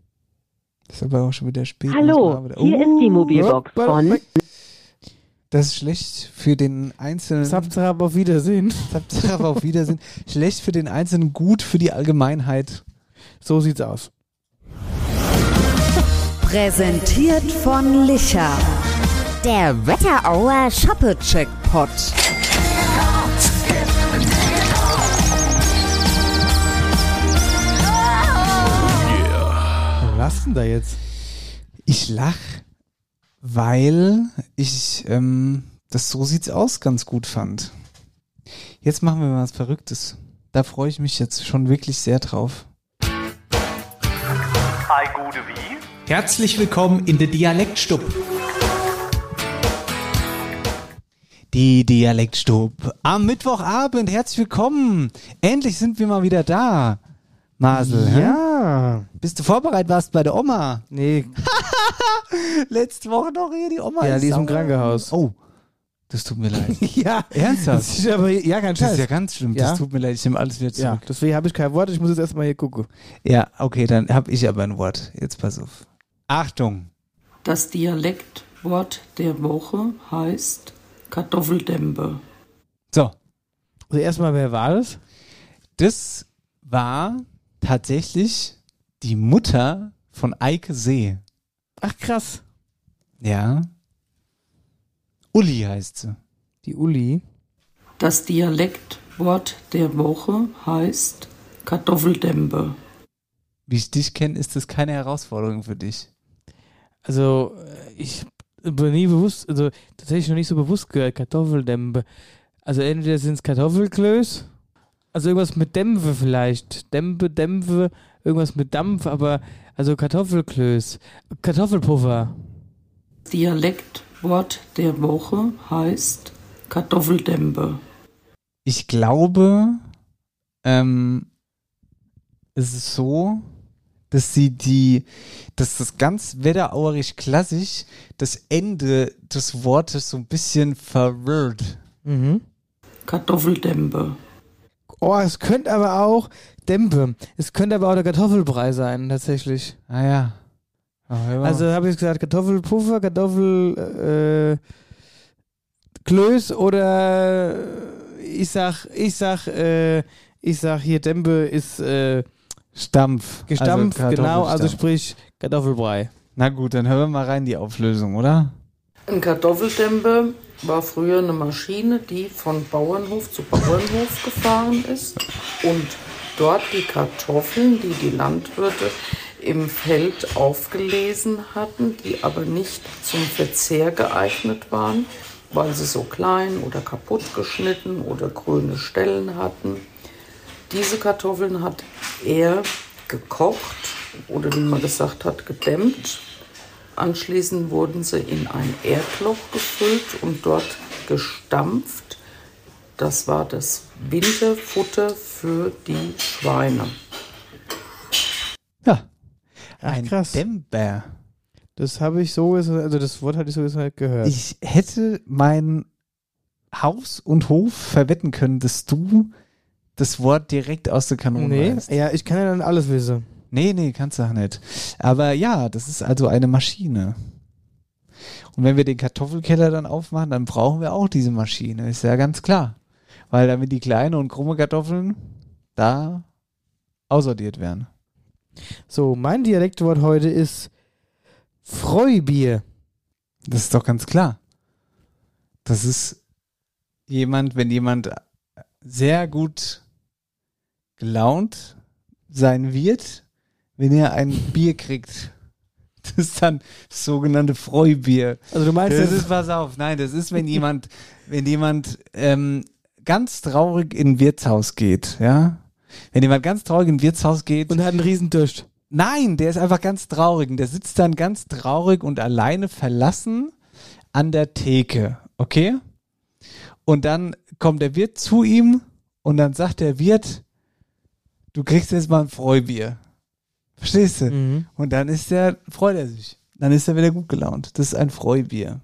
A: Das ist aber auch schon wieder spät.
I: Hallo,
A: wieder-
I: hier ist die Mobilbox von.
A: Das ist schlecht für den Einzelnen.
B: Sapzerab auf Wiedersehen.
A: Sapzerab auf Wiedersehen. Schlecht für den Einzelnen, gut für die Allgemeinheit.
B: So sieht's aus.
H: Präsentiert von Licher.
C: Der Wetterauer
H: Shoppe-Checkpot.
B: Was lachst denn da jetzt?
A: Ich lach, weil ich ähm, das so sieht's aus ganz gut fand. Jetzt machen wir mal was Verrücktes. Da freue ich mich jetzt schon wirklich sehr drauf.
J: Hi, gute wie?
A: Herzlich willkommen in der Dialektstub. Die Dialektstub. Am Mittwochabend, herzlich willkommen. Endlich sind wir mal wieder da. Masel, hä?
B: Ja.
A: Bist du vorbereitet warst bei der Oma?
B: Nee. (laughs)
A: Letzte Woche noch hier die Oma.
B: Ja, die ist im. Krankenhaus.
A: Oh, das tut mir leid. (laughs)
B: ja.
A: Ernsthaft?
B: Das ist aber, ja, kein
A: Das ist ja ganz schlimm.
B: Ja?
A: Das tut mir leid. Ich nehme alles wieder
B: Ja,
A: zurück.
B: deswegen habe ich kein Wort. Ich muss jetzt erstmal hier gucken.
A: Ja, okay, dann habe ich aber ein Wort. Jetzt pass auf. Achtung.
K: Das Dialektwort der Woche heißt Kartoffeldämpe.
A: So,
B: Also erstmal, wer war das?
A: das war tatsächlich die Mutter von Eike See.
B: Ach, krass.
A: Ja. Uli heißt sie.
B: Die Uli.
K: Das Dialektwort der Woche heißt Kartoffeldämpe.
A: Wie ich dich kenne, ist das keine Herausforderung für dich.
B: Also, äh, ich habe nie bewusst, also tatsächlich noch nicht so bewusst gehört, Kartoffeldämpfe. Also entweder sind es Kartoffelklöß, also irgendwas mit Dämpfe vielleicht. Dämpfe, Dämpfe, irgendwas mit Dampf, aber also Kartoffelklöß. Kartoffelpuffer.
K: Dialektwort der Woche heißt Kartoffeldämpe.
A: Ich glaube, ähm, es ist so, dass sie die, dass das ganz wetterauerisch klassisch das Ende des Wortes so ein bisschen verwirrt.
B: Mhm.
K: Kartoffeldämpe.
B: Oh, es könnte aber auch Dämpfe. Es könnte aber auch der Kartoffelbrei sein, tatsächlich.
A: Ah ja. Mal.
B: Also habe ich gesagt, Kartoffelpuffer, Kartoffel äh, Klöß oder äh, ich sag, ich sag, äh, ich sag hier Dämpfe ist äh,
A: Stampf.
B: gestampft,
A: Also
B: genau, also sprich Kartoffelbrei.
A: Na gut, dann hören wir mal rein die Auflösung, oder?
K: Ein Kartoffeldämpe war früher eine Maschine, die von Bauernhof zu Bauernhof gefahren ist und dort die Kartoffeln, die die Landwirte im Feld aufgelesen hatten, die aber nicht zum Verzehr geeignet waren, weil sie so klein oder kaputt geschnitten oder grüne Stellen hatten. Diese Kartoffeln hat er gekocht oder wie man gesagt hat, gedämmt. Anschließend wurden sie in ein Erdloch gefüllt und dort gestampft. Das war das Winterfutter für die Schweine.
B: Ja. Ach,
A: Ein
B: krass.
A: Dämper.
B: Das habe ich so, also das Wort hatte ich sowieso nicht gehört.
A: Ich hätte mein Haus und Hof verwetten können, dass du das Wort direkt aus der Kanone
B: nee,
A: weißt.
B: ja, ich kann ja dann alles wissen.
A: Nee, nee, kannst du auch nicht. Aber ja, das ist also eine Maschine. Und wenn wir den Kartoffelkeller dann aufmachen, dann brauchen wir auch diese Maschine. Ist ja ganz klar. Weil damit die kleinen und krumme Kartoffeln da aussortiert werden.
B: So, mein Dialektwort heute ist Freubier.
A: Das ist doch ganz klar. Das ist jemand, wenn jemand sehr gut gelaunt sein wird, wenn er ein Bier kriegt. Das ist dann das sogenannte Freubier.
B: Also du meinst,
A: das
B: das-
A: ist, pass auf, nein, das ist, wenn jemand, wenn jemand ähm, ganz traurig in ein Wirtshaus geht, ja. Wenn jemand ganz traurig in ein Wirtshaus geht.
B: Und hat einen Riesendurst.
A: Nein, der ist einfach ganz traurig. Und der sitzt dann ganz traurig und alleine verlassen an der Theke, okay? Und dann kommt der Wirt zu ihm und dann sagt der Wirt, du kriegst jetzt mal ein Freubier. Verstehst du?
B: Mhm.
A: Und dann ist der, freut er sich. Dann ist er wieder gut gelaunt. Das ist ein Freubier.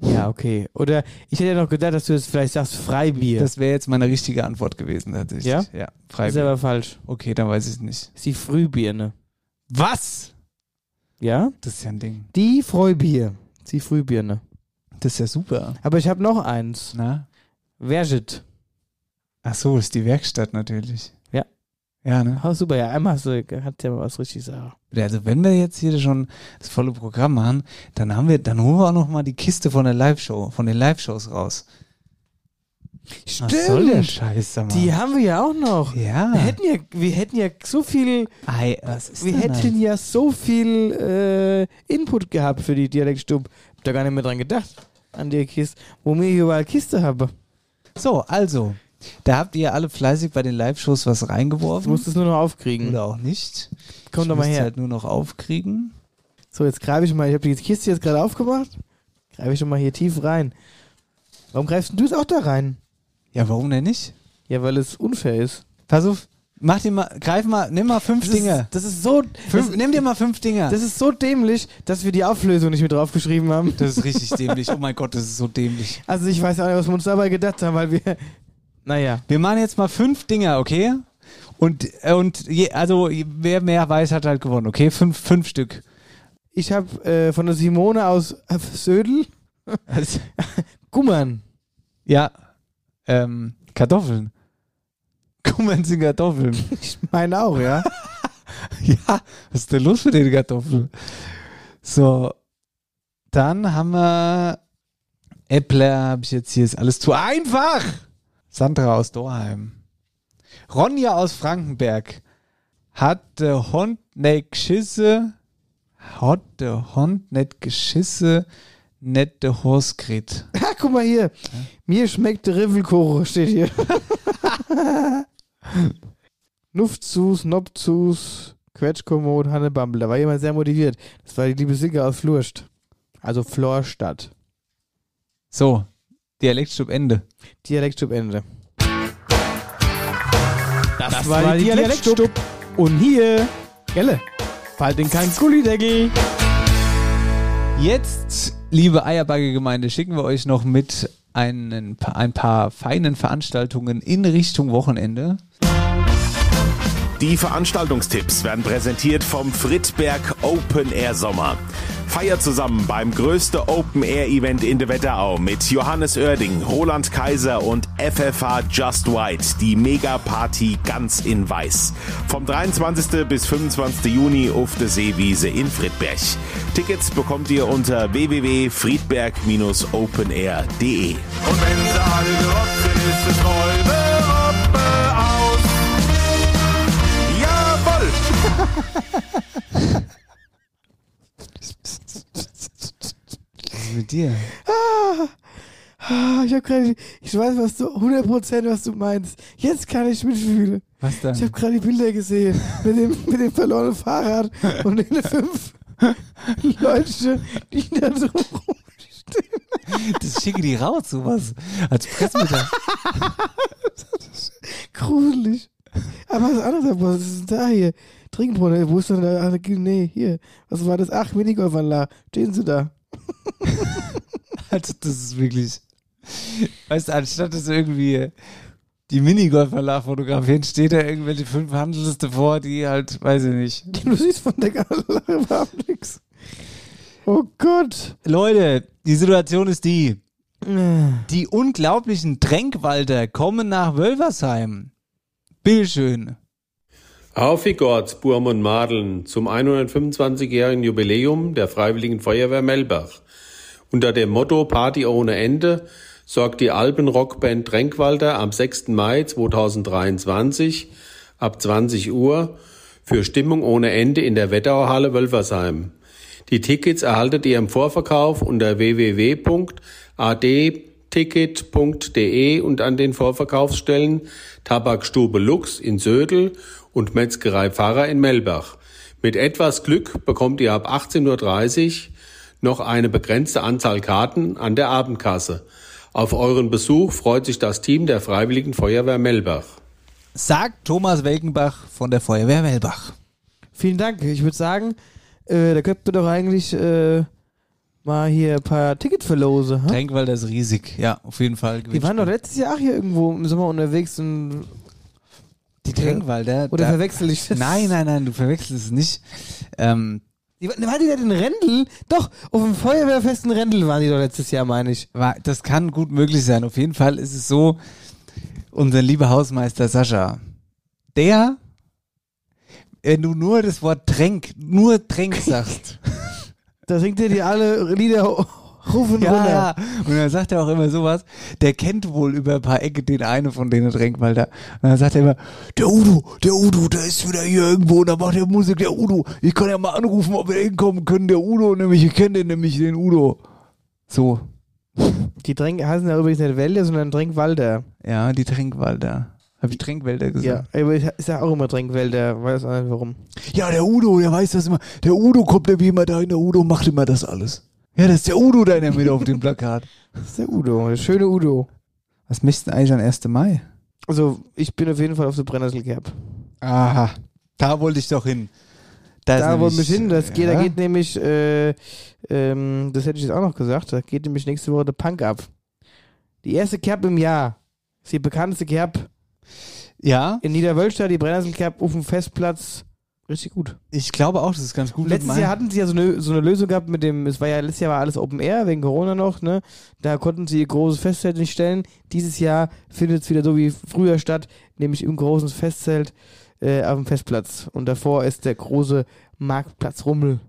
B: Ja, okay. Oder ich hätte ja noch gedacht, dass du jetzt vielleicht sagst Freibier.
A: Das wäre jetzt meine richtige Antwort gewesen, tatsächlich.
B: Ja?
A: Ja,
B: das ist
A: Freibier.
B: aber falsch.
A: Okay, dann weiß ich es nicht.
B: Ist die Frühbirne.
A: Was?
B: Ja?
A: Das ist ja ein Ding.
B: Die Freubier. Ist Die Frühbirne.
A: Das ist ja super.
B: Aber ich habe noch eins.
A: Na?
B: Verget.
A: Ach so, ist die Werkstatt natürlich.
B: Ja.
A: Ne?
B: Oh, super, ja. Einmal hast du, hat ja mal was richtig sagen.
A: Also wenn wir jetzt hier schon das volle Programm machen, dann haben wir, dann holen wir auch noch mal die Kiste von der Live-Show, von den Live-Shows raus.
B: Stimmt.
A: Was soll der Scheiß, sag mal?
B: Die haben wir ja auch noch.
A: Ja.
B: Wir hätten ja, wir hätten ja so viel,
A: Ei, was ist
B: wir
A: denn
B: hätten
A: das?
B: ja so viel äh, Input gehabt für die Dialektstub. Hab da gar nicht mehr dran gedacht. An die Kiste, wo mir hier überall Kiste habe.
A: So, also, da habt ihr alle fleißig bei den Live-Shows was
B: Du
A: reingeworfen.
B: musst es nur noch aufkriegen.
A: Oder auch nicht.
B: Komm
A: ich
B: doch mal her.
A: halt nur noch aufkriegen.
B: So, jetzt greife ich mal. Ich habe die Kiste jetzt gerade aufgemacht. Greife ich schon mal hier tief rein. Warum greifst du jetzt auch da rein?
A: Ja, warum denn nicht?
B: Ja, weil es unfair ist.
A: Pass auf, mach dir mal, greif mal, nimm mal fünf
B: Das
A: Dinge.
B: Ist, das ist so.
A: Fünf,
B: das,
A: nimm dir mal fünf Dinge.
B: das ist so dämlich, dass wir die Auflösung nicht mit draufgeschrieben haben.
A: Das ist richtig dämlich. Oh mein Gott, das ist so dämlich.
B: Also ich weiß auch nicht, was wir uns dabei gedacht haben, weil wir. Naja.
A: Wir machen jetzt mal fünf Dinge, okay? Und, äh, und je, also wer mehr weiß, hat halt gewonnen, okay? Fünf, fünf Stück.
B: Ich habe äh, von der Simone aus Södel
A: Also, (laughs)
B: Gummern.
A: ja, ähm, Kartoffeln. (laughs) Kummern sind Kartoffeln. (laughs)
B: Ich meine auch, ja.
A: ja, was ist denn los mit den Kartoffeln? So, dann haben wir Äppler, habe ich jetzt hier, ist alles zu einfach. Sandra aus Dorheim. Ronja aus Frankenberg. Hat der Hund nicht geschisse, hat der Hund nicht geschisse, nicht der Horst kriegt. (laughs)
B: Ah, guck mal hier. Mir schmeckt der Riffelkuchen, steht hier. (laughs) Nuftzus, Nopzus, Quetschkommod, Hannebambel. Da war jemand sehr motiviert. Das war die liebe Silke aus Flurst. Also Florstadt.
A: So, Dialektstub Ende.
B: Dialektstub Ende. Das,
A: Das
B: war,
A: war
B: die
A: die
B: Dialektstub. Und hier, Gelle, fallt in kein Gullideckel.
A: Jetzt, liebe Eierbagge-Gemeinde, schicken wir euch noch mit einen, ein paar feinen Veranstaltungen in Richtung Wochenende.
E: Die Veranstaltungstipps werden präsentiert vom Friedberg Open Air Sommer. Feiert zusammen beim größten Open Air Event in der Wetterau mit Johannes Oerding, Roland Kaiser und FFH Just White, die Mega Party ganz in weiß. Vom 23. bis 25. Juni auf der Seewiese in Friedberg. Tickets bekommt ihr unter www.friedberg-openair.de.
J: Und wenn sie alle gerobbt sind, ist es Räume, Robbe aus. Jawohl! (laughs)
A: Was ist mit dir?
B: Ah, ah, ich habe gerade, ich weiß, was du, 100% was du meinst. Jetzt kann ich mitfühlen.
A: Was dann?
B: Ich habe gerade die Bilder gesehen mit dem, mit dem verlorenen Fahrrad und den fünf (laughs) Leute, die da drum rumstehen.
A: Das schicke die raus, sowas. Als Pressemitteilung.
B: Gruselig. Aber was anderes, was ist denn da hier? Trinkbrunnen, wo ist denn da? Ah, Nee, hier. Was war das? Ach, Minigolfanlage. Stehen sie da. (laughs)
A: Also, das ist wirklich. Weißt du, anstatt dass irgendwie die Minigolfanlage fotografieren, steht da irgendwelche fünf Handelsliste vor, die halt, weiß ich nicht. (laughs)
B: Du siehst von der Anlage überhaupt nichts. Oh Gott.
A: Leute, die Situation ist die. Die unglaublichen Tränkwalder kommen nach Wölversheim. Bitteschön.
L: Gott, Burm und Madeln, zum 125-jährigen Jubiläum der Freiwilligen Feuerwehr Melbach. Unter dem Motto Party ohne Ende sorgt die Alpenrockband Tränkwalder am 6. Mai 2023 ab 20 Uhr für Stimmung ohne Ende in der Wetterauhalle Wölfersheim. Die Tickets erhaltet ihr im Vorverkauf unter www.adticket.de und an den Vorverkaufsstellen Tabakstube Lux in Södel und Metzgerei Pfarrer in Melbach. Mit etwas Glück bekommt ihr ab 18.30 Uhr noch eine begrenzte Anzahl Karten an der Abendkasse. Auf euren Besuch freut sich das Team der Freiwilligen Feuerwehr Melbach.
A: Sagt Thomas Welkenbach von der Feuerwehr Melbach.
B: Vielen Dank. Ich würde sagen, äh, da könnten wir doch eigentlich äh, mal hier ein paar Tickets verlose. Hm?
A: Tränkwalder ist riesig, ja, auf jeden Fall.
B: Die waren doch letztes Jahr auch hier irgendwo im Sommer unterwegs und
A: Die Tränkwalder.
B: Oder
A: da-
B: verwechsel ich das?
A: Nein, nein, nein, du verwechselst es nicht. Ähm,
B: Die, waren die da in Rendel? Doch, auf dem Feuerwehrfest in Rendel waren die doch letztes Jahr, meine ich.
A: war, das kann gut möglich sein. Auf jeden Fall ist es so, unser lieber Hausmeister Sascha, der, wenn du nur das Wort Tränk, nur Tränk (laughs) sagst,
B: Da singt er die alle Lieder und
A: ja,
B: runter.
A: ja, und dann sagt er auch immer sowas, der kennt wohl über ein paar Ecke den einen von denen Tränkwalder. Und dann sagt er immer, der Udo, der Udo, der ist wieder hier irgendwo und da macht der Musik, der Udo, ich kann ja mal anrufen, ob wir hinkommen können, der Udo, nämlich, ich kenne den nämlich, den Udo. So,
B: Die Tränk heißen ja übrigens nicht Wälder, sondern Tränkwalder.
A: ja, die Tränkwalder. Habe ich Tränkwälder gesagt?
B: Ja, aber ich ich sag auch immer Tränkwälder, weiß auch nicht warum.
A: Ja, der Udo, der weiß das immer. Der Udo kommt nämlich immer dahin, der Udo macht immer das alles. Ja, das ist der Udo da in der Mitte auf dem Plakat.
B: Das ist der Udo, der schöne Udo.
A: Was möchtest du eigentlich am 1. Mai?
B: Also, ich bin auf jeden Fall auf der Brennnesselkerb.
A: Aha, da wollte ich doch hin. Da, ist
B: Da wir
A: nämlich-
B: hin. Das geht,
A: ja.
B: da geht nämlich, äh, ähm, das hätte ich jetzt auch noch gesagt, da geht nämlich nächste Woche der Punk ab. Die erste Kerb im Jahr. Ist die bekannteste Kerb
A: Ja,
B: in Niederwölstadt, die Brennnesselkerb auf dem Festplatz. Richtig gut.
A: ich glaube auch, das ist ganz gut.
B: Letztes Jahr hatten sie ja so eine, so eine Lösung gehabt mit dem, es war ja letztes Jahr war alles Open Air wegen Corona noch, ne? Da konnten sie ihr großes Festzelt nicht stellen. Dieses Jahr findet es wieder so wie früher statt, nämlich im großen Festzelt äh, auf dem Festplatz. Und davor ist der große Marktplatz Rummel.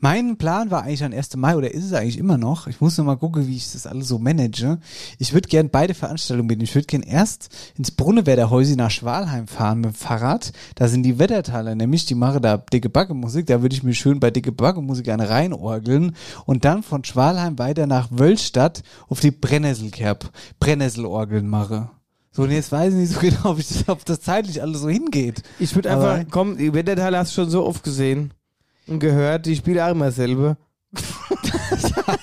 A: Mein Plan war eigentlich am 1. Mai oder ist es eigentlich immer noch. Ich muss noch mal gucken, wie ich das alles so manage. Ich würde gern beide Veranstaltungen mitnehmen. Ich würde gern erst ins Brunnewetterhäusi nach Schwalheim fahren mit dem Fahrrad. Da sind die Wettertaler, nämlich die machen da dicke Backe-Musik. Da würde ich mich schön bei dicke Backe-Musik an reinorgeln und dann von Schwalheim weiter nach Wölstadt auf die Brennnesselkerb, Brennnesselorgeln mache. So, und jetzt weiß ich nicht so (laughs) genau, ob, ich das, ob das zeitlich alles so hingeht.
B: Ich würde
A: Aber-
B: einfach, komm, die Wetterteile hast du schon so oft gesehen und gehört, die spielen auch immer dasselbe. (laughs)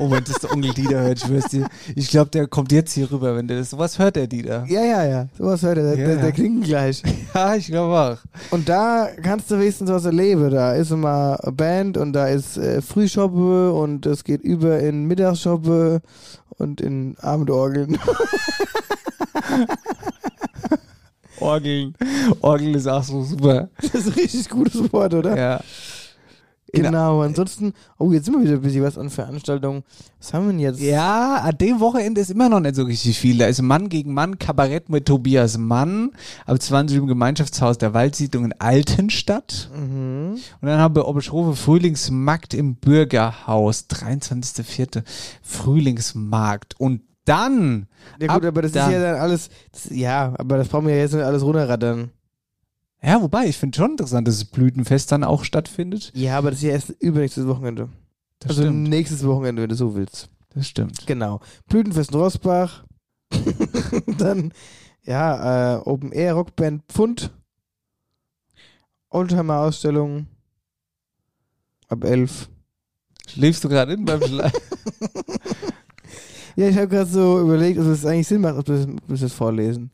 A: Oh, wenn das der Onkel Dieter hört, ich schwör's dir. Ich glaube, der kommt jetzt hier rüber, wenn der das. Sowas hört der Dieter.
B: Ja, ja, ja. Sowas hört er, der,
A: Ja,
B: der, der klingt gleich. (laughs)
A: Ja, ich glaube auch.
B: Und da kannst du wenigstens was erleben. Da ist immer eine Band und da ist äh, Frühschoppe und es geht über in Mittagsschoppe und in Abendorgeln. (laughs)
A: Orgeln. Orgeln ist auch so super.
B: Das ist ein richtig gutes Wort, oder?
A: Ja.
B: Genau, ansonsten, oh, jetzt sind wir wieder ein bisschen was an Veranstaltungen. Was haben wir denn jetzt?
A: Ja, an dem Wochenende ist immer noch nicht so richtig viel. Da ist Mann gegen Mann Kabarett mit Tobias Mann ab 20 Uhr im Gemeinschaftshaus der Waldsiedlung in Altenstadt.
B: Mhm.
A: Und dann haben wir Obeschrofe Frühlingsmarkt im Bürgerhaus, 23.04. Frühlingsmarkt. Und dann.
B: Ja gut,
A: ab
B: aber das
A: dann,
B: ist ja dann alles, das, ja, aber das brauchen wir ja jetzt nicht alles runterrattern.
A: Ja, wobei, ich finde schon interessant, dass das Blütenfest dann auch stattfindet.
B: Ja, aber das ist ja erst übernächstes Wochenende.
A: Das
B: also
A: stimmt.
B: nächstes Wochenende, wenn du so willst.
A: Das stimmt.
B: Genau. Blütenfest in Rossbach. (laughs) dann, ja, äh, Open Air Rockband Pfund. Oldtimer Ausstellung. Ab 11.
A: Schläfst du gerade in beim (laughs) Schlafen?
B: Ja, ich habe gerade so überlegt, ob es eigentlich Sinn macht, ob wir das, ob das vorlesen.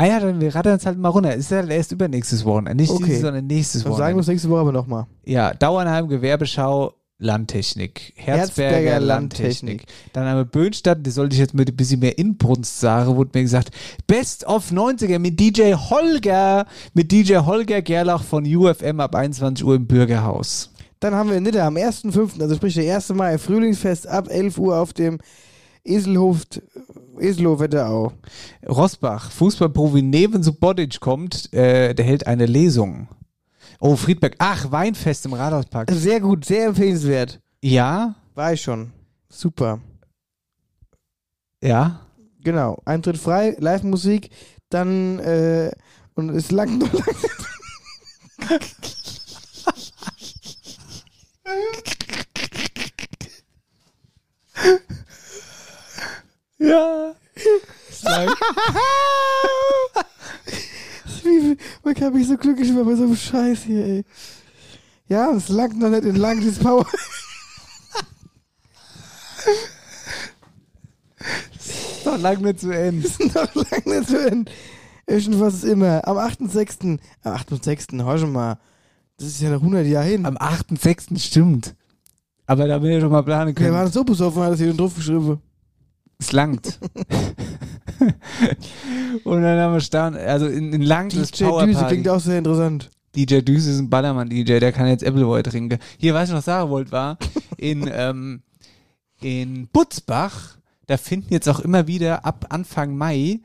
A: Ah ja, dann wir rattern es halt mal runter. Ist ja erst übernächstes Wochenende. Nicht
B: Okay.
A: dieses, sondern nächstes
B: Dann sagen wir
A: Wochenende.
B: es nächste Woche aber nochmal.
A: Ja, Dauernheim, Gewerbeschau, Landtechnik. Herzberger,
B: Herzberger
A: Landtechnik. Dann haben wir Böhnstadt, das sollte ich jetzt mit ein bisschen mehr Inbrunst sagen, wurde mir gesagt, Best of 90er mit DJ Holger, mit DJ Holger Gerlach von UFM ab 21 Uhr im Bürgerhaus.
B: Dann haben wir in Nidda am 1.5., also sprich der 1. Mai, Frühlingsfest ab 11 Uhr auf dem Eselhof, Eselhof Wetterau.
A: Rosbach, Fußballprofi Neven Subotic kommt, äh, der hält eine Lesung. Oh, Friedberg, ach, Weinfest im Rathauspark.
B: Sehr gut, sehr empfehlenswert.
A: Ja,
B: War ich schon. Super.
A: ja.
B: Genau. Eintritt frei, Live-Musik, dann, äh, und es lang noch lang. (laughs)
A: Ja.
B: Wie, (laughs) man kann mich so glücklich machen bei so einem Scheiß hier, ey. Ja, es langt noch nicht in lang, dieses Power. (laughs)
A: Noch lang nicht zu Ende.
B: ist (laughs) noch lang nicht zu Ende. Irgendwas ist immer. Am 8.6. Am 8.6. hör schon mal. Das ist ja noch 100 Jahre hin.
A: Am 8.6. stimmt. Aber da bin ich schon mal planen
B: Wir
A: können.
B: waren so besoffen, hat es hier drauf geschrieben.
A: Es langt. Und dann haben wir stand, also in, in Langt ist
B: DJ
A: Power
B: Düse
A: Party.
B: klingt auch sehr interessant.
A: DJ Düse ist ein Ballermann-DJ, der kann jetzt Appleboy trinken. Hier, was ich noch sagen wollte, war, in, (laughs) ähm, in Butzbach, da finden jetzt auch immer wieder ab Anfang Mai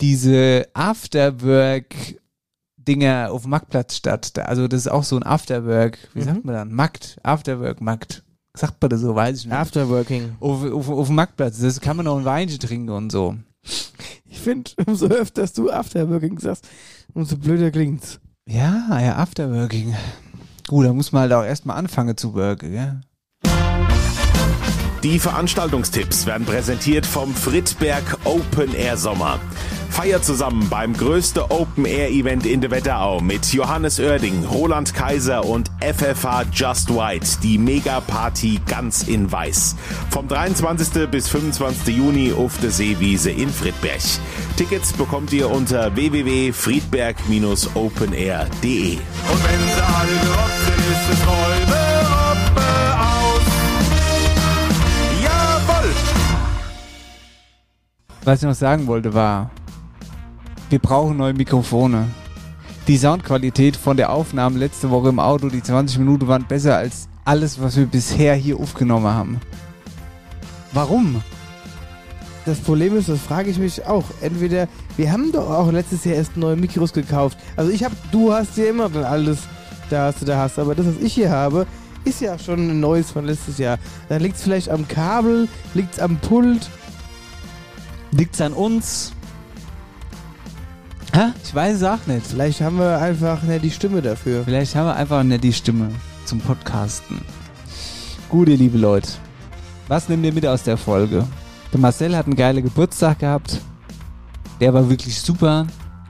A: diese Afterwork-Dinger auf dem Marktplatz statt. Also das ist auch so ein Afterwork, wie sagt man dann? Markt, Afterwork, Markt. Sagt man das so, weiß ich nicht.
B: Afterworking.
A: Auf, auf, auf dem Marktplatz, das kann man noch ein Weinchen trinken und so.
B: Ich finde, umso öfter du Afterworking sagst, umso blöder klingt's.
A: Ja, ja, Afterworking. Gut, da muss man halt auch erstmal anfangen zu worken, gell?
E: Die Veranstaltungstipps werden präsentiert vom Friedberg Open Air Sommer. Feiert zusammen beim größten Open Air Event in der Wetterau mit Johannes Oerding, Roland Kaiser und FFH Just White, die Mega Party ganz in weiß. Vom 23. bis 25. Juni auf der Seewiese in Friedberg. Tickets bekommt ihr unter www.friedberg-openair.de.
J: Und wenn sie alle gerobbt sind, ist es Räume, Robbe aus. Jawohl!
A: Was ich noch sagen wollte war, wir brauchen neue Mikrofone. Die Soundqualität von der Aufnahme letzte Woche im Auto, die 20 Minuten waren besser als alles, was wir bisher hier aufgenommen haben. Warum?
B: Das Problem ist, das frage ich mich auch. Entweder, wir haben doch auch letztes Jahr erst neue Mikros gekauft. Also ich habe, du hast ja immer dann alles, da hast du da hast. Aber das, was ich hier habe, ist ja schon ein neues von letztes Jahr. Dann liegt es vielleicht am Kabel, liegt es am Pult.
A: Liegt's an uns? Hä? Ich weiß es auch nicht.
B: Vielleicht haben wir einfach nicht die Stimme dafür.
A: Vielleicht haben wir einfach nicht die Stimme zum Podcasten. Gut, ihr liebe Leute. Was nehmt ihr mit aus der Folge? Der Marcel hat einen geilen Geburtstag gehabt. Der war wirklich super.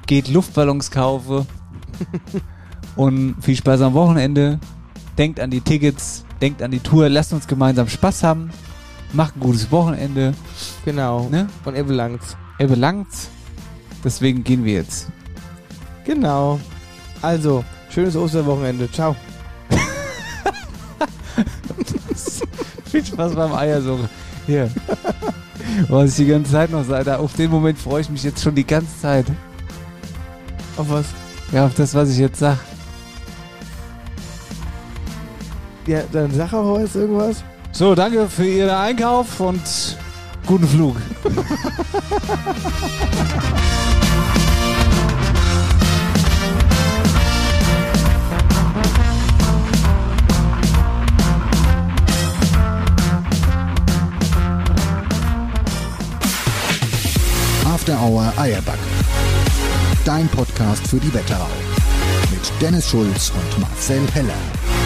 A: Geht Luftballons kaufen. (laughs) Und viel Spaß am Wochenende. Denkt an die Tickets. Denkt an die Tour. Lasst uns gemeinsam Spaß haben. Macht ein gutes Wochenende.
B: Genau.
A: Ne?
B: Und er belangt's.
A: Er belangt's. Deswegen gehen wir jetzt.
B: Genau. Also, schönes Osterwochenende. Ciao.
A: Viel Spaß beim Eiersuche. Hier. Was ich die ganze Zeit noch sage, auf den Moment freue ich mich jetzt schon die ganze Zeit.
B: Auf was?
A: Ja, auf das, was ich jetzt sag.
B: Ja, dann sag auch jetzt irgendwas.
A: So, danke für Ihren Einkauf und guten Flug. (laughs)
M: Hour Eierback. Dein Podcast für die Wetterau. Mit Dennis Schulz und Marcel Heller.